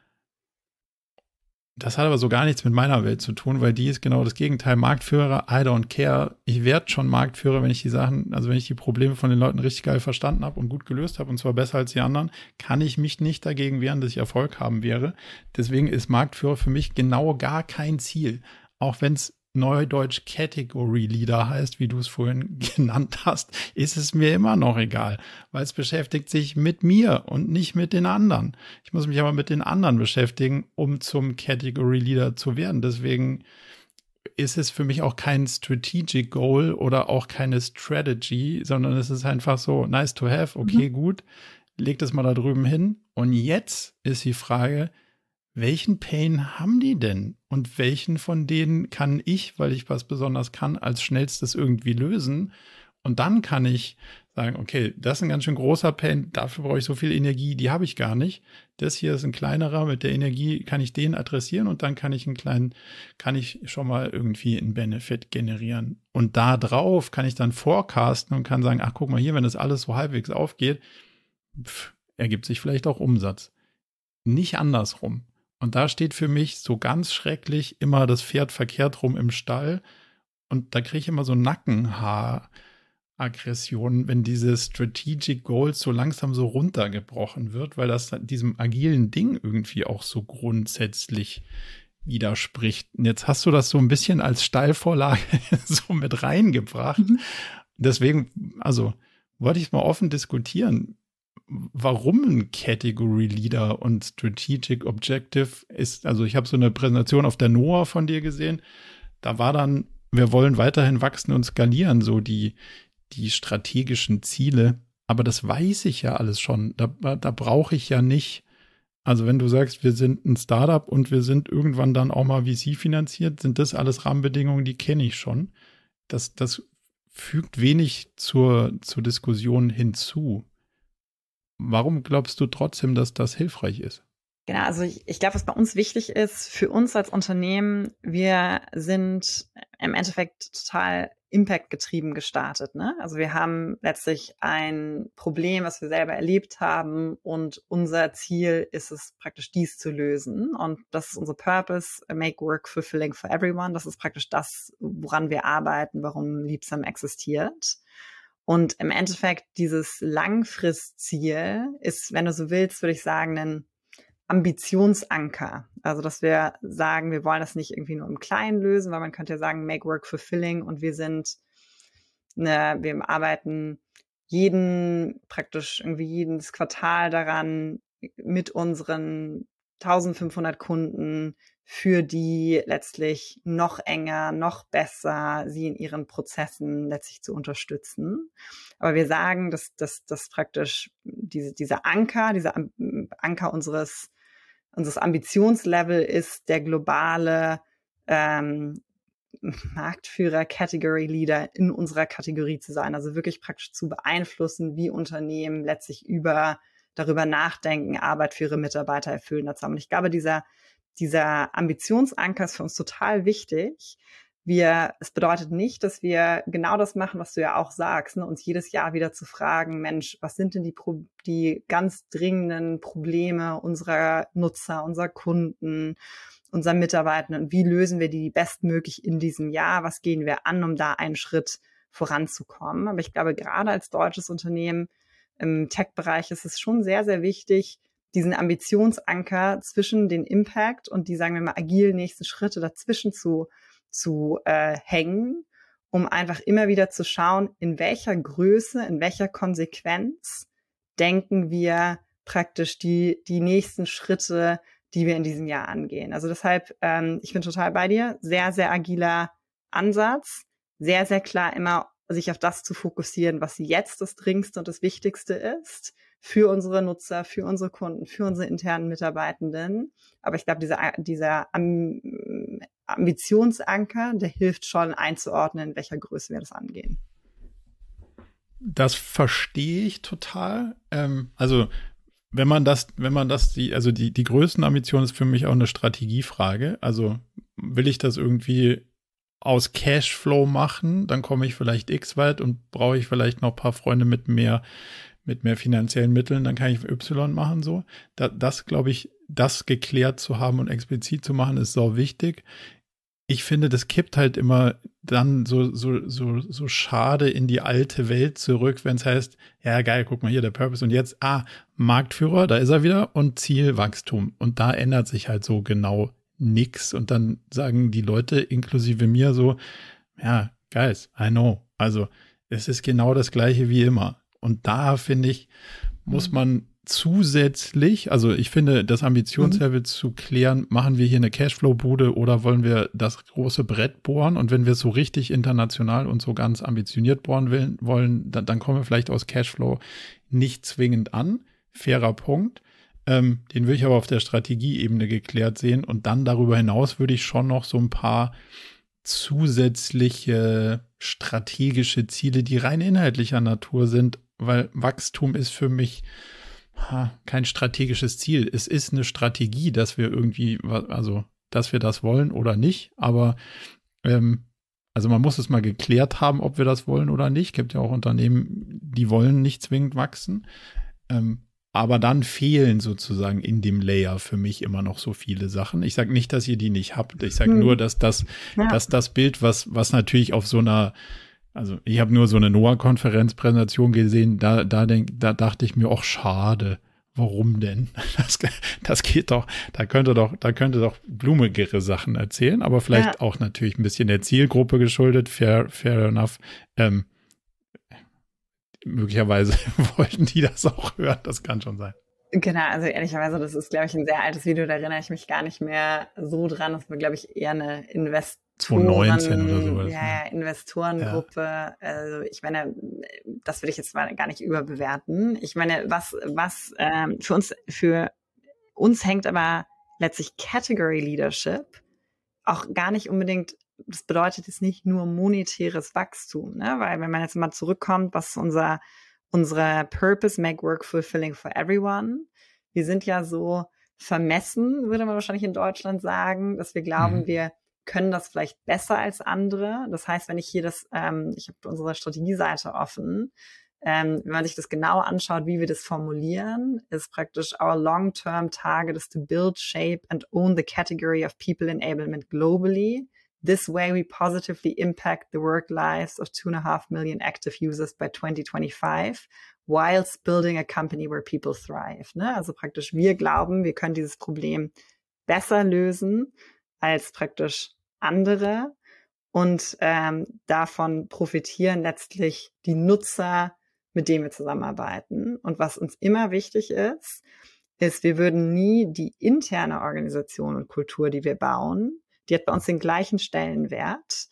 das hat aber so gar nichts mit meiner Welt zu tun, weil die ist genau das Gegenteil. Marktführer, I don't care. Ich werde schon Marktführer, wenn ich die Sachen, also wenn ich die Probleme von den Leuten richtig geil verstanden habe und gut gelöst habe, und zwar besser als die anderen, kann ich mich nicht dagegen wehren, dass ich Erfolg haben wäre. Deswegen ist Marktführer für mich genau gar kein Ziel. Auch wenn es Neudeutsch Category Leader heißt, wie du es vorhin genannt hast, ist es mir immer noch egal, weil es beschäftigt sich mit mir und nicht mit den anderen. Ich muss mich aber mit den anderen beschäftigen, um zum Category Leader zu werden. Deswegen ist es für mich auch kein Strategic Goal oder auch keine Strategy, sondern es ist einfach so nice to have, okay, mhm. gut, leg das mal da drüben hin. Und jetzt ist die Frage, welchen Pain haben die denn? Und welchen von denen kann ich, weil ich was besonders kann, als schnellstes irgendwie lösen? Und dann kann ich sagen, okay, das ist ein ganz schön großer Pain, dafür brauche ich so viel Energie, die habe ich gar nicht. Das hier ist ein kleinerer, mit der Energie kann ich den adressieren und dann kann ich einen kleinen, kann ich schon mal irgendwie einen Benefit generieren. Und da drauf kann ich dann forecasten und kann sagen, ach guck mal hier, wenn das alles so halbwegs aufgeht, pff, ergibt sich vielleicht auch Umsatz. Nicht andersrum. Und da steht für mich so ganz schrecklich immer das Pferd verkehrt rum im Stall. Und da kriege ich immer so Nackenhaar-Aggressionen, wenn diese Strategic Goals so langsam so runtergebrochen wird, weil das diesem agilen Ding irgendwie auch so grundsätzlich widerspricht. Und jetzt hast du das so ein bisschen als Stallvorlage so mit reingebracht. Mhm. Deswegen, also wollte ich es mal offen diskutieren warum ein Category Leader und Strategic Objective ist. Also ich habe so eine Präsentation auf der NOAA von dir gesehen. Da war dann, wir wollen weiterhin wachsen und skalieren, so die, die strategischen Ziele. Aber das weiß ich ja alles schon. Da, da brauche ich ja nicht. Also wenn du sagst, wir sind ein Startup und wir sind irgendwann dann auch mal VC finanziert, sind das alles Rahmenbedingungen, die kenne ich schon. Das, das fügt wenig zur, zur Diskussion hinzu. Warum glaubst du trotzdem, dass das hilfreich ist? Genau, also ich, ich glaube, was bei uns wichtig ist, für uns als Unternehmen, wir sind im Endeffekt total Impact-getrieben gestartet. Ne? Also wir haben letztlich ein Problem, was wir selber erlebt haben und unser Ziel ist es praktisch dies zu lösen. Und das ist unser Purpose, make work fulfilling for everyone. Das ist praktisch das, woran wir arbeiten, warum Liebsam existiert. Und im Endeffekt dieses Langfristziel ist, wenn du so willst, würde ich sagen, ein Ambitionsanker. Also, dass wir sagen, wir wollen das nicht irgendwie nur im Kleinen lösen, weil man könnte ja sagen, make work fulfilling und wir sind, ne, wir arbeiten jeden, praktisch irgendwie jedes Quartal daran, mit unseren 1500 Kunden für die letztlich noch enger, noch besser sie in ihren Prozessen letztlich zu unterstützen. Aber wir sagen, dass, dass, dass praktisch diese, dieser Anker, dieser Anker unseres, unseres Ambitionslevel ist der globale ähm, Marktführer, Category Leader in unserer Kategorie zu sein. Also wirklich praktisch zu beeinflussen, wie Unternehmen letztlich über darüber nachdenken, Arbeit für ihre Mitarbeiter erfüllen dazu haben. Und ich glaube, dieser dieser Ambitionsanker ist für uns total wichtig. Wir, es bedeutet nicht, dass wir genau das machen, was du ja auch sagst, ne? uns jedes Jahr wieder zu fragen, Mensch, was sind denn die, die ganz dringenden Probleme unserer Nutzer, unserer Kunden, unserer Mitarbeitenden? Wie lösen wir die bestmöglich in diesem Jahr? Was gehen wir an, um da einen Schritt voranzukommen? Aber ich glaube, gerade als deutsches Unternehmen im Tech-Bereich ist es schon sehr, sehr wichtig, diesen Ambitionsanker zwischen den Impact und die, sagen wir mal, agil nächsten Schritte dazwischen zu, zu äh, hängen, um einfach immer wieder zu schauen, in welcher Größe, in welcher Konsequenz denken wir praktisch die, die nächsten Schritte, die wir in diesem Jahr angehen. Also deshalb, ähm, ich bin total bei dir, sehr, sehr agiler Ansatz, sehr, sehr klar immer sich auf das zu fokussieren, was jetzt das Dringendste und das Wichtigste ist für unsere Nutzer, für unsere Kunden, für unsere internen Mitarbeitenden. Aber ich glaube, dieser, dieser Ambitionsanker, der hilft schon einzuordnen, in welcher Größe wir das angehen. Das verstehe ich total. Ähm, also wenn man das, wenn man das, die, also die, die Größenambition ist für mich auch eine Strategiefrage. Also will ich das irgendwie aus Cashflow machen, dann komme ich vielleicht x weit und brauche ich vielleicht noch ein paar Freunde mit mehr mit mehr finanziellen Mitteln, dann kann ich Y machen, so. Da, das, glaube ich, das geklärt zu haben und explizit zu machen, ist so wichtig. Ich finde, das kippt halt immer dann so, so, so, so schade in die alte Welt zurück, wenn es heißt, ja geil, guck mal hier, der Purpose und jetzt, ah, Marktführer, da ist er wieder und Ziel Wachstum. Und da ändert sich halt so genau nix. Und dann sagen die Leute, inklusive mir, so, ja, guys, I know. Also es ist genau das gleiche wie immer. Und da finde ich, muss mhm. man zusätzlich, also ich finde, das Ambitionslevel mhm. zu klären, machen wir hier eine Cashflow-Bude oder wollen wir das große Brett bohren? Und wenn wir so richtig international und so ganz ambitioniert bohren will, wollen, dann, dann kommen wir vielleicht aus Cashflow nicht zwingend an. Fairer Punkt. Ähm, den würde ich aber auf der Strategieebene geklärt sehen. Und dann darüber hinaus würde ich schon noch so ein paar zusätzliche strategische Ziele, die rein inhaltlicher Natur sind, weil Wachstum ist für mich ha, kein strategisches Ziel. Es ist eine Strategie, dass wir irgendwie, also, dass wir das wollen oder nicht, aber ähm, also man muss es mal geklärt haben, ob wir das wollen oder nicht. Gibt ja auch Unternehmen, die wollen nicht zwingend wachsen. Ähm, aber dann fehlen sozusagen in dem Layer für mich immer noch so viele Sachen. Ich sage nicht, dass ihr die nicht habt. Ich sage hm. nur, dass das, ja. dass das Bild, was, was natürlich auf so einer, also ich habe nur so eine NOAA-Konferenzpräsentation gesehen, da, da, denk, da dachte ich mir, auch schade. Warum denn? Das, das geht doch, da könnte doch, da könnte doch blumigere Sachen erzählen, aber vielleicht ja. auch natürlich ein bisschen der Zielgruppe geschuldet, fair, fair enough. Ähm, möglicherweise wollten die das auch hören. Das kann schon sein. Genau, also ehrlicherweise, das ist, glaube ich, ein sehr altes Video, da erinnere ich mich gar nicht mehr so dran. Das war, glaube ich, eher eine Investoren, 2019 oder sowas. Ja, ja, Investorengruppe. Ja. Also ich meine, das würde ich jetzt mal gar nicht überbewerten. Ich meine, was, was ähm, für uns, für uns hängt aber letztlich Category Leadership auch gar nicht unbedingt das bedeutet jetzt nicht nur monetäres Wachstum, ne? weil wenn man jetzt mal zurückkommt, was unser, unsere Purpose, make work fulfilling for everyone. Wir sind ja so vermessen, würde man wahrscheinlich in Deutschland sagen, dass wir glauben, mhm. wir können das vielleicht besser als andere. Das heißt, wenn ich hier das, ähm, ich habe unsere Strategieseite offen, ähm, wenn man sich das genau anschaut, wie wir das formulieren, ist praktisch our long-term target is to build, shape and own the category of people enablement globally This way, we positively impact the work lives of two and a half million active users by 2025, whilst building a company where people thrive. Ne? Also praktisch, wir glauben, wir können dieses Problem besser lösen als praktisch andere und ähm, davon profitieren letztlich die Nutzer, mit denen wir zusammenarbeiten. Und was uns immer wichtig ist, ist, wir würden nie die interne Organisation und Kultur, die wir bauen, die hat bei uns den gleichen Stellenwert.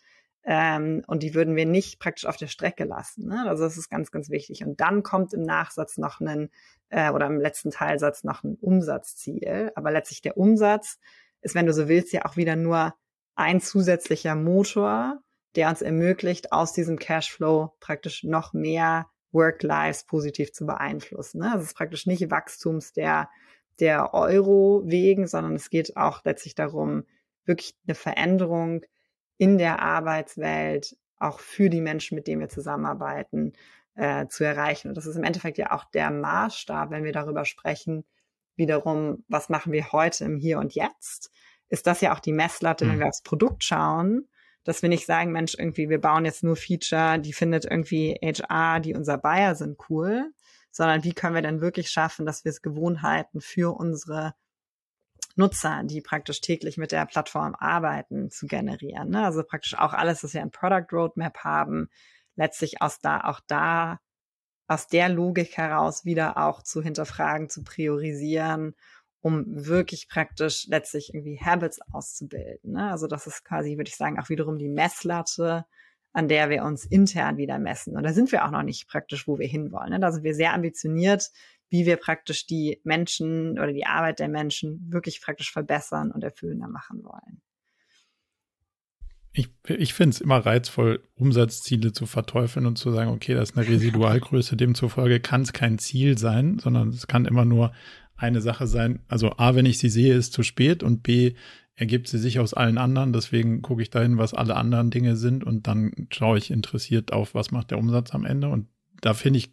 Ähm, und die würden wir nicht praktisch auf der Strecke lassen. Ne? Also das ist ganz, ganz wichtig. Und dann kommt im Nachsatz noch ein, äh, oder im letzten Teilsatz noch ein Umsatzziel. Aber letztlich der Umsatz ist, wenn du so willst, ja auch wieder nur ein zusätzlicher Motor, der uns ermöglicht, aus diesem Cashflow praktisch noch mehr Work-Lives positiv zu beeinflussen. Ne? Das ist praktisch nicht Wachstums der, der Euro wegen, sondern es geht auch letztlich darum, wirklich eine Veränderung in der Arbeitswelt auch für die Menschen, mit denen wir zusammenarbeiten, äh, zu erreichen. Und das ist im Endeffekt ja auch der Maßstab, wenn wir darüber sprechen, wiederum, was machen wir heute im Hier und Jetzt, ist das ja auch die Messlatte, mhm. wenn wir aufs Produkt schauen, dass wir nicht sagen, Mensch, irgendwie, wir bauen jetzt nur Feature, die findet irgendwie HR, die unser Buyer sind, cool, sondern wie können wir denn wirklich schaffen, dass wir es Gewohnheiten für unsere Nutzer, die praktisch täglich mit der Plattform arbeiten, zu generieren. Ne? Also praktisch auch alles, was wir ein Product Roadmap haben, letztlich aus da, auch da, aus der Logik heraus wieder auch zu hinterfragen, zu priorisieren, um wirklich praktisch letztlich irgendwie Habits auszubilden. Ne? Also das ist quasi, würde ich sagen, auch wiederum die Messlatte, an der wir uns intern wieder messen. Und da sind wir auch noch nicht praktisch, wo wir hinwollen. Ne? Da sind wir sehr ambitioniert wie wir praktisch die Menschen oder die Arbeit der Menschen wirklich praktisch verbessern und erfüllender machen wollen. Ich, ich finde es immer reizvoll, Umsatzziele zu verteufeln und zu sagen, okay, das ist eine Residualgröße, demzufolge kann es kein Ziel sein, sondern es kann immer nur eine Sache sein. Also A, wenn ich sie sehe, ist zu spät und B, ergibt sie sich aus allen anderen. Deswegen gucke ich dahin, was alle anderen Dinge sind und dann schaue ich interessiert auf, was macht der Umsatz am Ende. Und da finde ich,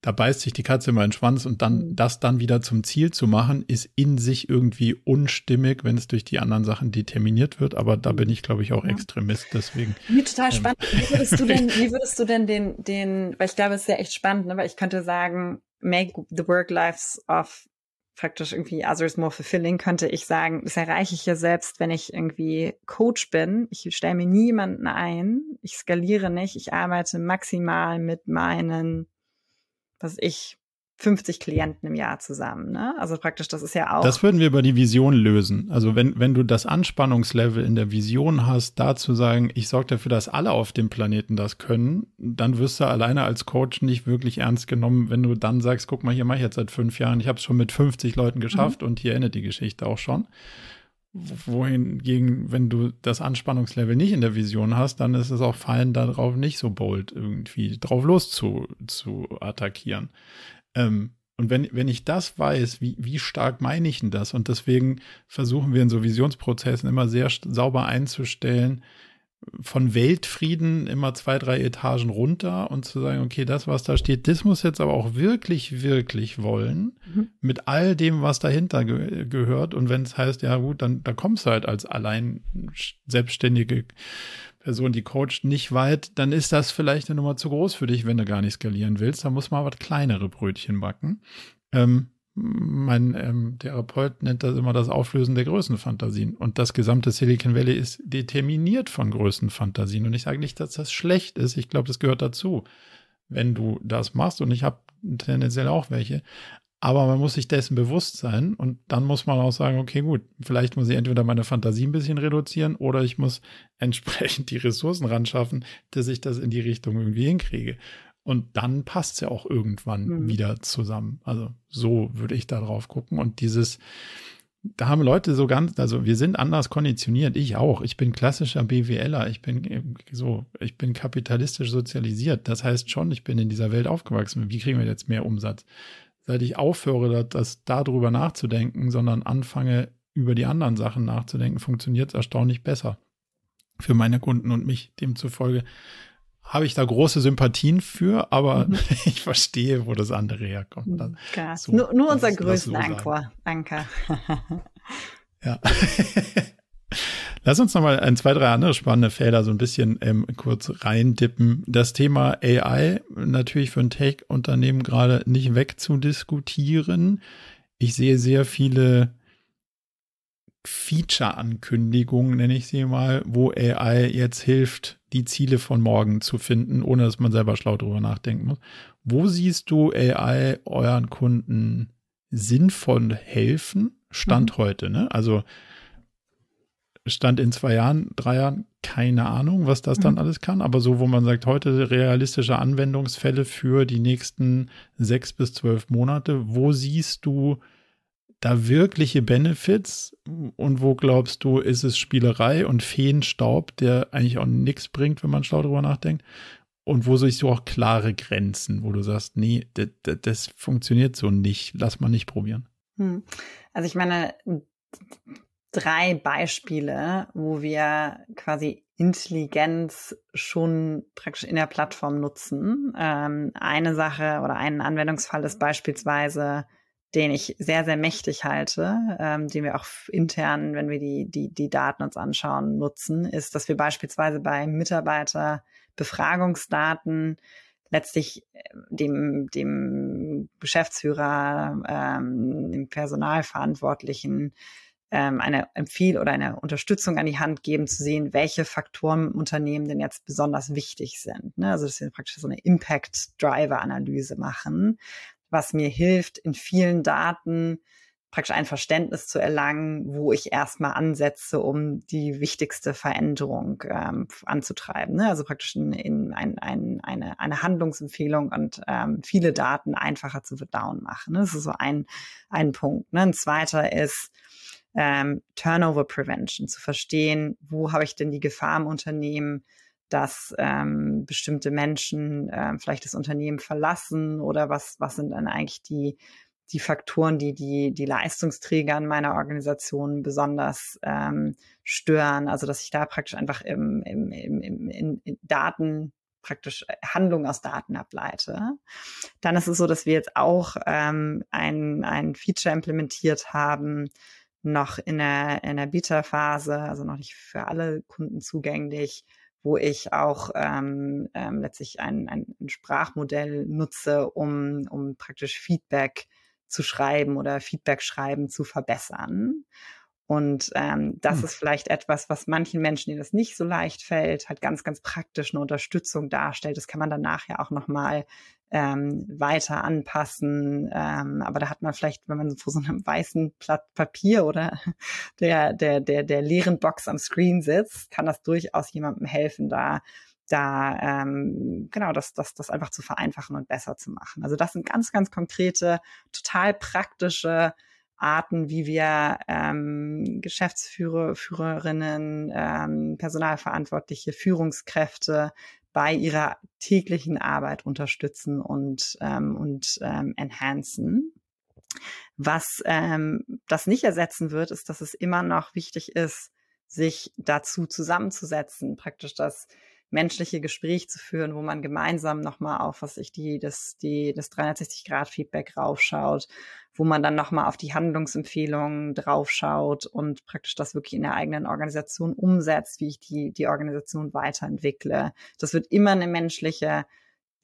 da beißt sich die Katze immer in den Schwanz und dann Mhm. das dann wieder zum Ziel zu machen, ist in sich irgendwie unstimmig, wenn es durch die anderen Sachen determiniert wird. Aber da bin ich, glaube ich, auch Ja. Extremist. Deswegen. Mir total Ähm. spannend. Wie würdest du denn, wie würdest du denn den, den, weil ich glaube, es ist ja echt spannend, ne? weil ich könnte sagen, make the work lives of praktisch irgendwie others more fulfilling, könnte ich sagen, das erreiche ich ja selbst, wenn ich irgendwie Coach bin. Ich stelle mir niemanden ein, ich skaliere nicht, ich arbeite maximal mit meinen, was ich, 50 Klienten im Jahr zusammen. Ne? Also praktisch, das ist ja auch. Das würden wir über die Vision lösen. Also wenn, wenn du das Anspannungslevel in der Vision hast, da zu sagen, ich sorge dafür, dass alle auf dem Planeten das können, dann wirst du alleine als Coach nicht wirklich ernst genommen, wenn du dann sagst, guck mal, hier mache ich jetzt seit fünf Jahren, ich habe es schon mit 50 Leuten geschafft und hier endet die Geschichte auch schon. Wohingegen, wenn du das Anspannungslevel nicht in der Vision hast, dann ist es auch fein, darauf nicht so bold irgendwie drauf los zu, zu attackieren. Ähm, und wenn, wenn ich das weiß, wie, wie stark meine ich denn das? Und deswegen versuchen wir in so Visionsprozessen immer sehr sauber einzustellen, von Weltfrieden immer zwei, drei Etagen runter und zu sagen, okay, das, was da steht, das muss jetzt aber auch wirklich, wirklich wollen, Mhm. mit all dem, was dahinter ge gehört. Und wenn es heißt, ja gut, dann da kommst du halt als allein selbstständige Person, die coacht, nicht weit, dann ist das vielleicht eine Nummer zu groß für dich, wenn du gar nicht skalieren willst. Da muss man was kleinere Brötchen backen. Ähm, mein ähm, Therapeut nennt das immer das Auflösen der Größenfantasien. Und das gesamte Silicon Valley ist determiniert von Größenfantasien. Und ich sage nicht, dass das schlecht ist. Ich glaube, das gehört dazu, wenn du das machst. Und ich habe tendenziell auch welche. Aber man muss sich dessen bewusst sein. Und dann muss man auch sagen, okay, gut, vielleicht muss ich entweder meine Fantasie ein bisschen reduzieren oder ich muss entsprechend die Ressourcen ran schaffen, dass ich das in die Richtung irgendwie hinkriege. Und dann passt es ja auch irgendwann Mhm. wieder zusammen. Also so würde ich da drauf gucken. Und dieses, da haben Leute so ganz, also wir sind anders konditioniert, ich auch. Ich bin klassischer BWLer, ich bin eben so, ich bin kapitalistisch sozialisiert. Das heißt schon, ich bin in dieser Welt aufgewachsen. Wie kriegen wir jetzt mehr Umsatz? Seit ich aufhöre, das, das darüber nachzudenken, sondern anfange, über die anderen Sachen nachzudenken, funktioniert es erstaunlich besser für meine Kunden und mich. Demzufolge habe ich da große Sympathien für, aber Mhm. ich verstehe, wo das andere herkommt. Das- Krass. so, nur nur unser es so Größenanker. Anker. Ja. Lass uns nochmal ein, zwei, drei andere spannende Felder so ein bisschen ähm, kurz reindippen. Das Thema AI natürlich für ein Tech-Unternehmen gerade nicht wegzudiskutieren. Ich sehe sehr viele Feature-Ankündigungen, nenne ich sie mal, wo AI jetzt hilft, die Ziele von morgen zu finden, ohne dass man selber schlau drüber nachdenken muss. Wo siehst du AI euren Kunden sinnvoll helfen? Stand heute, ne? Also Stand in zwei Jahren, drei Jahren, keine Ahnung, was das dann Mhm. alles kann, aber so, wo man sagt, heute realistische Anwendungsfälle für die nächsten sechs bis zwölf Monate, wo siehst du da wirkliche Benefits und wo glaubst du, ist es Spielerei und Feenstaub, der eigentlich auch nichts bringt, wenn man schlau drüber nachdenkt? Und wo siehst du auch klare Grenzen, wo du sagst, nee, das, funktioniert so nicht, lass mal nicht probieren. Hm. Also ich meine, drei Beispiele, wo wir quasi Intelligenz schon praktisch in der Plattform nutzen. Ähm, eine Sache oder ein Anwendungsfall ist beispielsweise, den ich sehr, sehr mächtig halte, ähm, den wir auch intern, wenn wir die, die, die Daten uns anschauen, nutzen, ist, dass wir beispielsweise bei Mitarbeiterbefragungsdaten letztlich äh, dem, dem Geschäftsführer, ähm, dem Personalverantwortlichen ähm, eine Empfehl- oder eine Unterstützung an die Hand geben, zu sehen, welche Faktoren im Unternehmen denn jetzt besonders wichtig sind. Ne? Also dass wir praktisch so eine Impact-Driver-Analyse machen, was mir hilft, in vielen Daten praktisch ein Verständnis zu erlangen, wo ich erstmal ansetze, um die wichtigste Veränderung ähm, anzutreiben. Ne? Also praktisch in, in ein, ein, eine, eine Handlungsempfehlung und ähm, viele Daten einfacher zu verdauen machen. Ne? Das ist so ein, ein Punkt. Ne? Ein zweiter ist, ähm, Turnover Prevention, zu verstehen, wo habe ich denn die Gefahr im Unternehmen, dass ähm, bestimmte Menschen ähm, vielleicht das Unternehmen verlassen oder was, was sind dann eigentlich die, die Faktoren, die, die die Leistungsträger in meiner Organisation besonders ähm, stören. Also dass ich da praktisch einfach im, im, im, im, in, in Daten praktisch Handlung aus Daten ableite. Dann ist es so, dass wir jetzt auch ähm, ein, ein Feature implementiert haben, noch in der, in der Beta-Phase, also noch nicht für alle Kunden zugänglich, wo ich auch ähm, ähm, letztlich ein, ein Sprachmodell nutze, um, um praktisch Feedback zu schreiben oder Feedback schreiben zu verbessern. Und ähm, das hm. ist vielleicht etwas, was manchen Menschen, denen das nicht so leicht fällt, halt ganz, ganz praktisch eine Unterstützung darstellt. Das kann man dann nachher auch nochmal ähm, weiter anpassen. Ähm, aber da hat man vielleicht, wenn man vor so einem weißen Blatt Papier oder der, der, der, der leeren Box am Screen sitzt, kann das durchaus jemandem helfen, da da ähm, genau das, das, das einfach zu vereinfachen und besser zu machen. Also das sind ganz, ganz konkrete, total praktische Arten, wie wir ähm, Geschäftsführer, Führerinnen, ähm, Personalverantwortliche, Führungskräfte bei ihrer täglichen Arbeit unterstützen und, ähm, und ähm, enhancen. Was ähm, das nicht ersetzen wird, ist, dass es immer noch wichtig ist, sich dazu zusammenzusetzen, praktisch das menschliche Gespräch zu führen, wo man gemeinsam nochmal auf, was ich die, das, die, das 360-Grad-Feedback raufschaut, wo man dann nochmal auf die Handlungsempfehlungen draufschaut und praktisch das wirklich in der eigenen Organisation umsetzt, wie ich die, die Organisation weiterentwickle. Das wird immer eine menschliche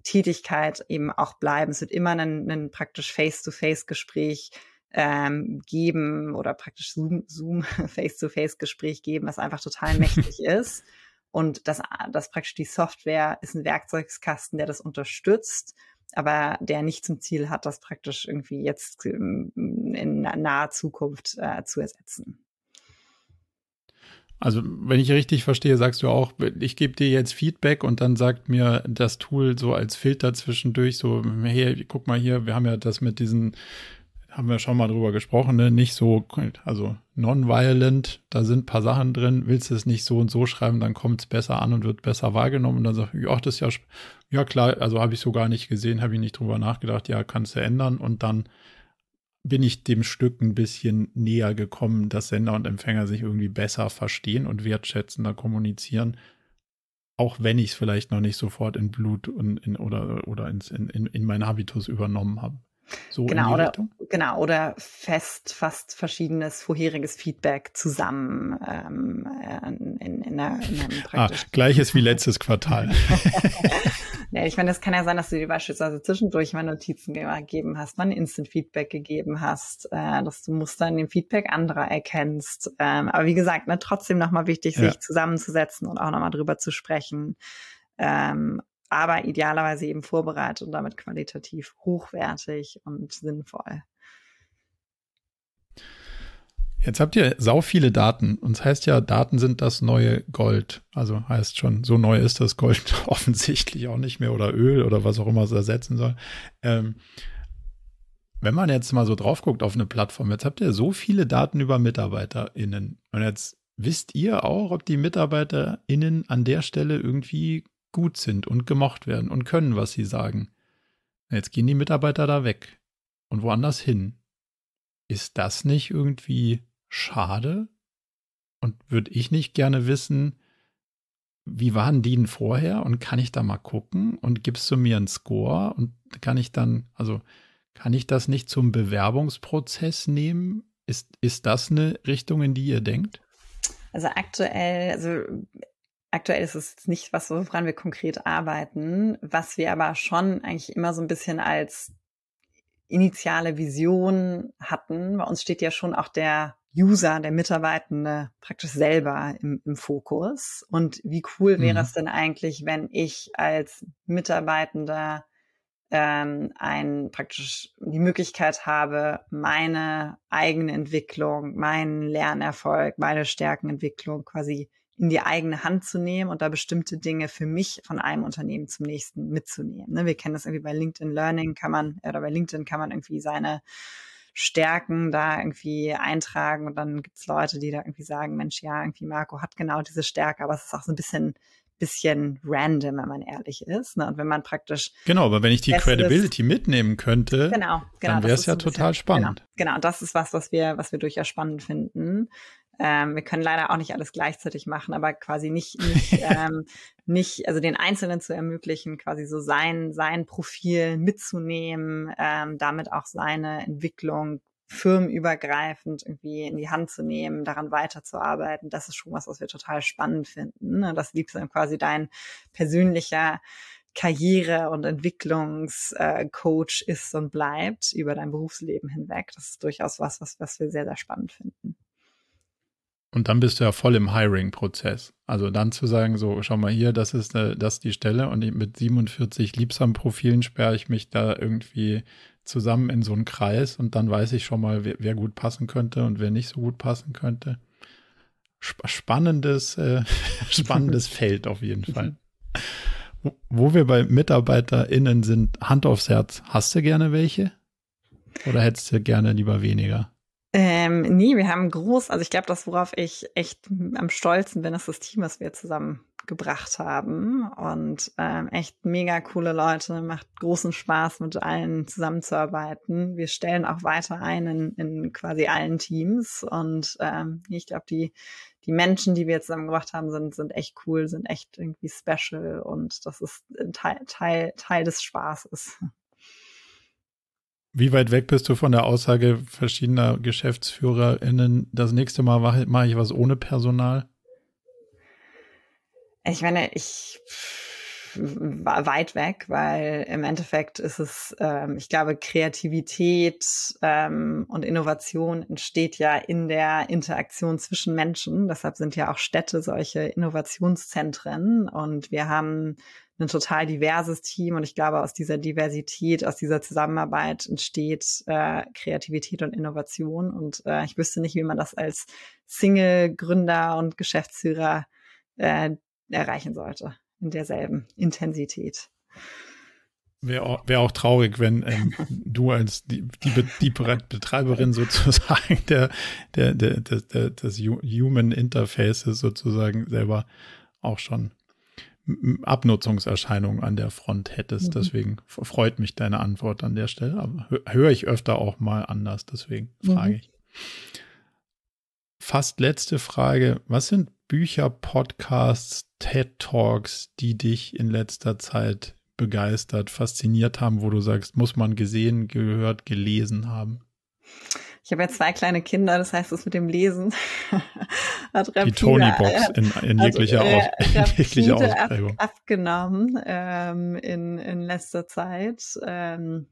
Tätigkeit eben auch bleiben. Es wird immer ein, ein praktisch Face-to-Face-Gespräch ähm, geben oder praktisch Zoom, Zoom Face-to-Face-Gespräch geben, was einfach total mächtig ist. Und das, das praktisch die Software ist ein Werkzeugskasten, der das unterstützt, aber der nicht zum Ziel hat, das praktisch irgendwie jetzt ähm, in naher Zukunft äh, zu ersetzen. Also, wenn ich richtig verstehe, sagst du auch, ich gebe dir jetzt Feedback und dann sagt mir das Tool so als Filter zwischendurch so, hey, guck mal hier, wir haben ja das mit diesen haben wir schon mal drüber gesprochen, ne? nicht so, also non-violent, da sind ein paar Sachen drin, willst du es nicht so und so schreiben, dann kommt es besser an und wird besser wahrgenommen. Und dann sag ich, ja, das ist ja, ja klar, also habe ich so gar nicht gesehen, habe ich nicht drüber nachgedacht, ja, kannst du ändern. Und dann bin ich dem Stück ein bisschen näher gekommen, dass Sender und Empfänger sich irgendwie besser verstehen und wertschätzender kommunizieren. Auch wenn ich es vielleicht noch nicht sofort in Blut und in, oder, oder ins, in, in, in meinen Habitus übernommen habe. So genau, oder, genau, oder fest, fast verschiedenes vorheriges Feedback zusammen ähm, in, in, in, einer, in einem ah, Gleiches wie letztes Quartal. ja, ich meine, das kann ja sein, dass du dir beispielsweise zwischendurch mal Notizen gegeben hast, mal ein Instant-Feedback gegeben hast, äh, dass du Muster in dem Feedback anderer erkennst. Ähm, aber wie gesagt, ne, trotzdem nochmal wichtig, sich ja. zusammenzusetzen und auch nochmal drüber zu sprechen. Ähm, aber idealerweise eben vorbereitet und damit qualitativ hochwertig und sinnvoll. Jetzt habt ihr sau viele Daten. Und es heißt ja, Daten sind das neue Gold. Also heißt schon, so neu ist das Gold offensichtlich auch nicht mehr oder Öl oder was auch immer es ersetzen soll. Ähm, wenn man jetzt mal so drauf guckt auf eine Plattform, jetzt habt ihr so viele Daten über MitarbeiterInnen. Und jetzt wisst ihr auch, ob die MitarbeiterInnen an der Stelle irgendwie gut sind und gemocht werden und können, was sie sagen. Jetzt gehen die Mitarbeiter da weg und woanders hin. Ist das nicht irgendwie schade? Und würde ich nicht gerne wissen, wie waren die denn vorher und kann ich da mal gucken und gibst du mir einen Score und kann ich dann, also kann ich das nicht zum Bewerbungsprozess nehmen? Ist, ist das eine Richtung, in die ihr denkt? Also aktuell, also Aktuell ist es nicht was, woran wir konkret arbeiten, was wir aber schon eigentlich immer so ein bisschen als initiale Vision hatten. Bei uns steht ja schon auch der User, der Mitarbeitende praktisch selber im, im Fokus. Und wie cool wäre mhm. es denn eigentlich, wenn ich als Mitarbeitender ähm, ein praktisch die Möglichkeit habe, meine eigene Entwicklung, meinen Lernerfolg, meine Stärkenentwicklung quasi in die eigene Hand zu nehmen und da bestimmte Dinge für mich von einem Unternehmen zum nächsten mitzunehmen. Ne? Wir kennen das irgendwie bei LinkedIn Learning kann man, oder bei LinkedIn kann man irgendwie seine Stärken da irgendwie eintragen und dann gibt's Leute, die da irgendwie sagen, Mensch, ja, irgendwie Marco hat genau diese Stärke, aber es ist auch so ein bisschen bisschen random, wenn man ehrlich ist. Ne? Und wenn man praktisch. Genau, aber wenn ich die Credibility ist, mitnehmen könnte, genau, genau, dann wäre es ja total bisschen, spannend. Genau, genau, das ist was, was wir, was wir durchaus spannend finden. Ähm, wir können leider auch nicht alles gleichzeitig machen, aber quasi nicht, nicht, ähm, nicht, also den Einzelnen zu ermöglichen, quasi so sein, sein Profil mitzunehmen, ähm, damit auch seine Entwicklung firmenübergreifend irgendwie in die Hand zu nehmen, daran weiterzuarbeiten, das ist schon was, was wir total spannend finden. Ne? Das liegt dann quasi dein persönlicher Karriere- und Entwicklungscoach äh, ist und bleibt über dein Berufsleben hinweg. Das ist durchaus was, was, was wir sehr, sehr spannend finden. Und dann bist du ja voll im Hiring-Prozess. Also dann zu sagen, so, schau mal hier, das ist, äh, das ist die Stelle und mit 47 Liebsam-Profilen sperre ich mich da irgendwie zusammen in so einen Kreis und dann weiß ich schon mal, wer, wer gut passen könnte und wer nicht so gut passen könnte. Sp spannendes, äh, spannendes Feld auf jeden Fall. Wo wir bei MitarbeiterInnen sind, Hand aufs Herz, hast du gerne welche? Oder hättest du gerne lieber weniger? Ähm, nee, wir haben groß, also ich glaube, das, worauf ich echt am stolzen bin, ist das Team, was wir zusammengebracht haben. Und ähm, echt mega coole Leute, macht großen Spaß, mit allen zusammenzuarbeiten. Wir stellen auch weiter ein in, in quasi allen Teams. Und ähm, ich glaube, die, die Menschen, die wir zusammengebracht haben, sind, sind echt cool, sind echt irgendwie special und das ist ein Teil, Teil, Teil des Spaßes. Wie weit weg bist du von der Aussage verschiedener GeschäftsführerInnen, das nächste Mal mache, ich was ohne Personal? Ich meine, ich weit weg, weil im Endeffekt ist es, ähm, ich glaube, Kreativität ähm, und Innovation entsteht ja in der Interaktion zwischen Menschen. Deshalb sind ja auch Städte solche Innovationszentren. Und wir haben ein total diverses Team. Und ich glaube, aus dieser Diversität, aus dieser Zusammenarbeit entsteht äh, Kreativität und Innovation. Und äh, ich wüsste nicht, wie man das als Single-Gründer und Geschäftsführer äh, erreichen sollte in derselben Intensität. Wäre auch, wär auch traurig, wenn ähm, du als die, die, die Betreiberin sozusagen der, der, der, der, der, des Human Interfaces sozusagen selber auch schon Abnutzungserscheinungen an der Front hättest. Mhm. Deswegen freut mich deine Antwort an der Stelle. Aber höre ich öfter auch mal anders, deswegen frage mhm. ich. Fast letzte Frage. Was sind Bücher, Podcasts, TED Talks, die dich in letzter Zeit begeistert, fasziniert haben, wo du sagst, muss man gesehen, gehört, gelesen haben? Ich habe ja zwei kleine Kinder, das heißt, das mit dem Lesen hat Die Tony-Box in, in jeglicher, also, äh, in jeglicher Ausprägung. Ab, abgenommen ähm, in, in letzter Zeit. Ähm,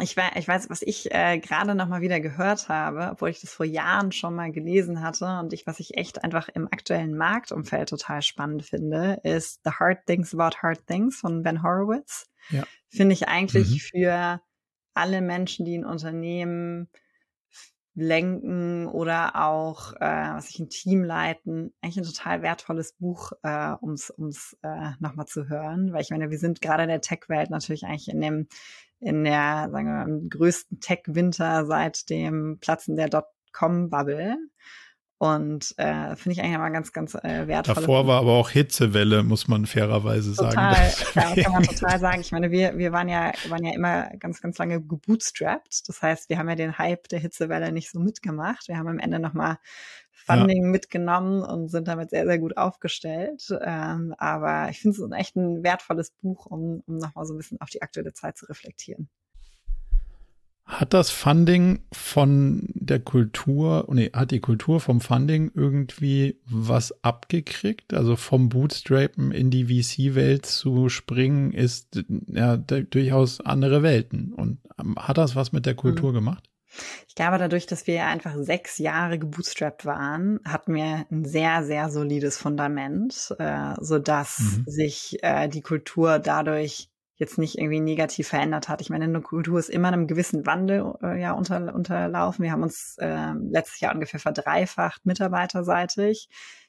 ich, weiß, ich weiß, was ich äh, gerade noch mal wieder gehört habe, obwohl ich das vor Jahren schon mal gelesen hatte und ich, was ich echt einfach im aktuellen Marktumfeld total spannend finde, ist The Hard Things About Hard Things von Ben Horowitz. Ja. Finde ich eigentlich mhm. für alle Menschen, die ein Unternehmen lenken oder auch, äh, was ich ein Team leiten, eigentlich ein total wertvolles Buch, äh, ums ums äh, nochmal zu hören, weil ich meine, wir sind gerade in der Tech-Welt natürlich eigentlich in dem in der sagen wir mal, größten Tech-Winter seit dem Platzen der Dotcom-Bubble. Und äh, finde ich eigentlich immer ganz, ganz äh, wertvoll. Davor war aber auch Hitzewelle, muss man fairerweise total, sagen. Ja, das kann man total sagen. Ich meine, wir, wir waren ja, waren ja immer ganz, ganz lange gebootstrapped. Das heißt, wir haben ja den Hype der Hitzewelle nicht so mitgemacht. Wir haben am Ende nochmal Funding ja. mitgenommen und sind damit sehr, sehr gut aufgestellt. Ähm, aber ich finde es echt ein wertvolles Buch, um, um nochmal so ein bisschen auf die aktuelle Zeit zu reflektieren. Hat das Funding von der Kultur, nee, hat die Kultur vom Funding irgendwie was abgekriegt? Also vom Bootstrapen in die VC-Welt zu springen, ist ja durchaus andere Welten. Und ähm, hat das was mit der Kultur mhm. gemacht? Ich glaube, dadurch, dass wir einfach sechs Jahre gebootstrapped waren, hatten wir ein sehr, sehr solides Fundament, äh, sodass mhm. sich äh, die Kultur dadurch jetzt nicht irgendwie negativ verändert hat. Ich meine, eine Kultur ist immer einem gewissen Wandel äh, ja unter, unterlaufen. Wir haben uns äh, letztes Jahr ungefähr verdreifacht mitarbeiterseitig.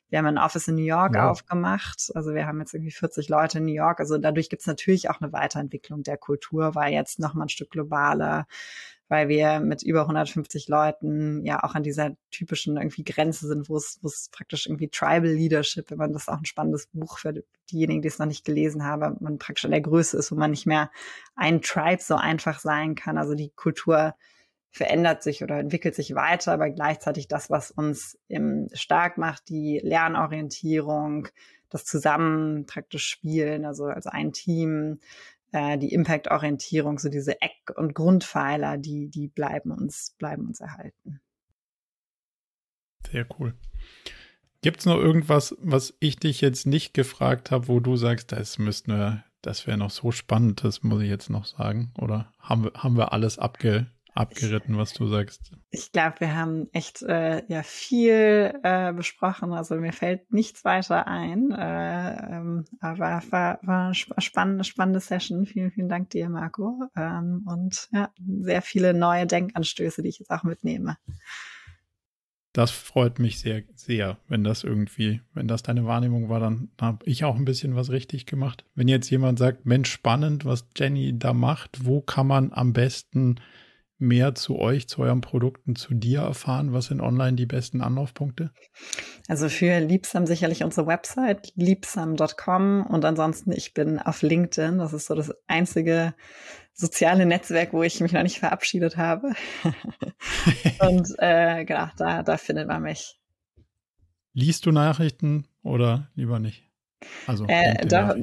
Wir haben ein Office in New York wow. aufgemacht. Also wir haben jetzt irgendwie 40 Leute in New York. Also dadurch gibt es natürlich auch eine Weiterentwicklung der Kultur, weil jetzt noch mal ein Stück globaler weil wir mit über 150 Leuten ja auch an dieser typischen irgendwie Grenze sind, wo es, wo es praktisch irgendwie Tribal Leadership, wenn man das auch ein spannendes Buch für diejenigen, die es noch nicht gelesen haben, man praktisch an der Größe ist, wo man nicht mehr ein Tribe so einfach sein kann. Also die Kultur verändert sich oder entwickelt sich weiter, aber gleichzeitig das, was uns im stark macht, die Lernorientierung, das Zusammen praktisch spielen, also als ein Team, die Impact-Orientierung, so diese Eck- und Grundpfeiler, die, die bleiben uns, bleiben uns erhalten. Sehr cool. Gibt es noch irgendwas, was ich dich jetzt nicht gefragt habe, wo du sagst, das müssten wir, das wäre noch so spannend, das muss ich jetzt noch sagen? Oder haben wir, haben wir alles abge, abgeritten, was du sagst? Ich glaube, wir haben echt äh, ja viel äh, besprochen. Also mir fällt nichts weiter ein. Äh, ähm, aber war, war eine spannende, spannende Session. Vielen, vielen Dank dir, Marco. Ähm, und ja, sehr viele neue Denkanstöße, die ich jetzt auch mitnehme. Das freut mich sehr, sehr, wenn das irgendwie, wenn das deine Wahrnehmung war, dann habe ich auch ein bisschen was richtig gemacht. Wenn jetzt jemand sagt, Mensch, spannend, was Jenny da macht, wo kann man am besten mehr zu euch, zu euren Produkten, zu dir erfahren? Was sind online die besten Anlaufpunkte? Also für Liebsam sicherlich unsere Website, liebsam.com und ansonsten ich bin auf LinkedIn. Das ist so das einzige soziale Netzwerk, wo ich mich noch nicht verabschiedet habe. und äh, genau, da, da findet man mich. Liest du Nachrichten oder lieber nicht? Also äh, doch,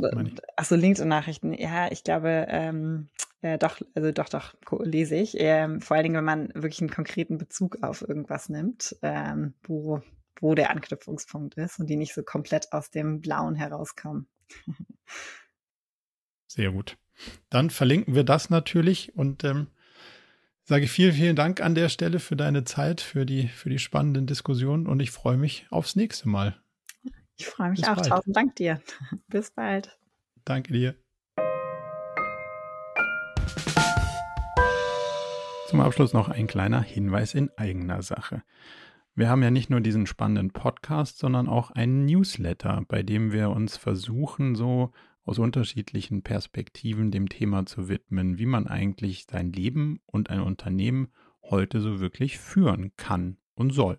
achso, LinkedIn-Nachrichten. Ja, ich glaube, ähm, äh, doch, also doch, doch, lese ich. Ähm, vor allen Dingen, wenn man wirklich einen konkreten Bezug auf irgendwas nimmt, ähm, wo, wo der Anknüpfungspunkt ist und die nicht so komplett aus dem Blauen herauskommen. Sehr gut. Dann verlinken wir das natürlich und ähm, sage vielen, vielen Dank an der Stelle für deine Zeit, für die, für die spannenden Diskussionen und ich freue mich aufs nächste Mal. Ich freue mich Bis auch. Bald. Tausend Dank dir. Bis bald. Danke dir. Zum Abschluss noch ein kleiner Hinweis in eigener Sache. Wir haben ja nicht nur diesen spannenden Podcast, sondern auch einen Newsletter, bei dem wir uns versuchen, so aus unterschiedlichen Perspektiven dem Thema zu widmen, wie man eigentlich sein Leben und ein Unternehmen heute so wirklich führen kann und soll.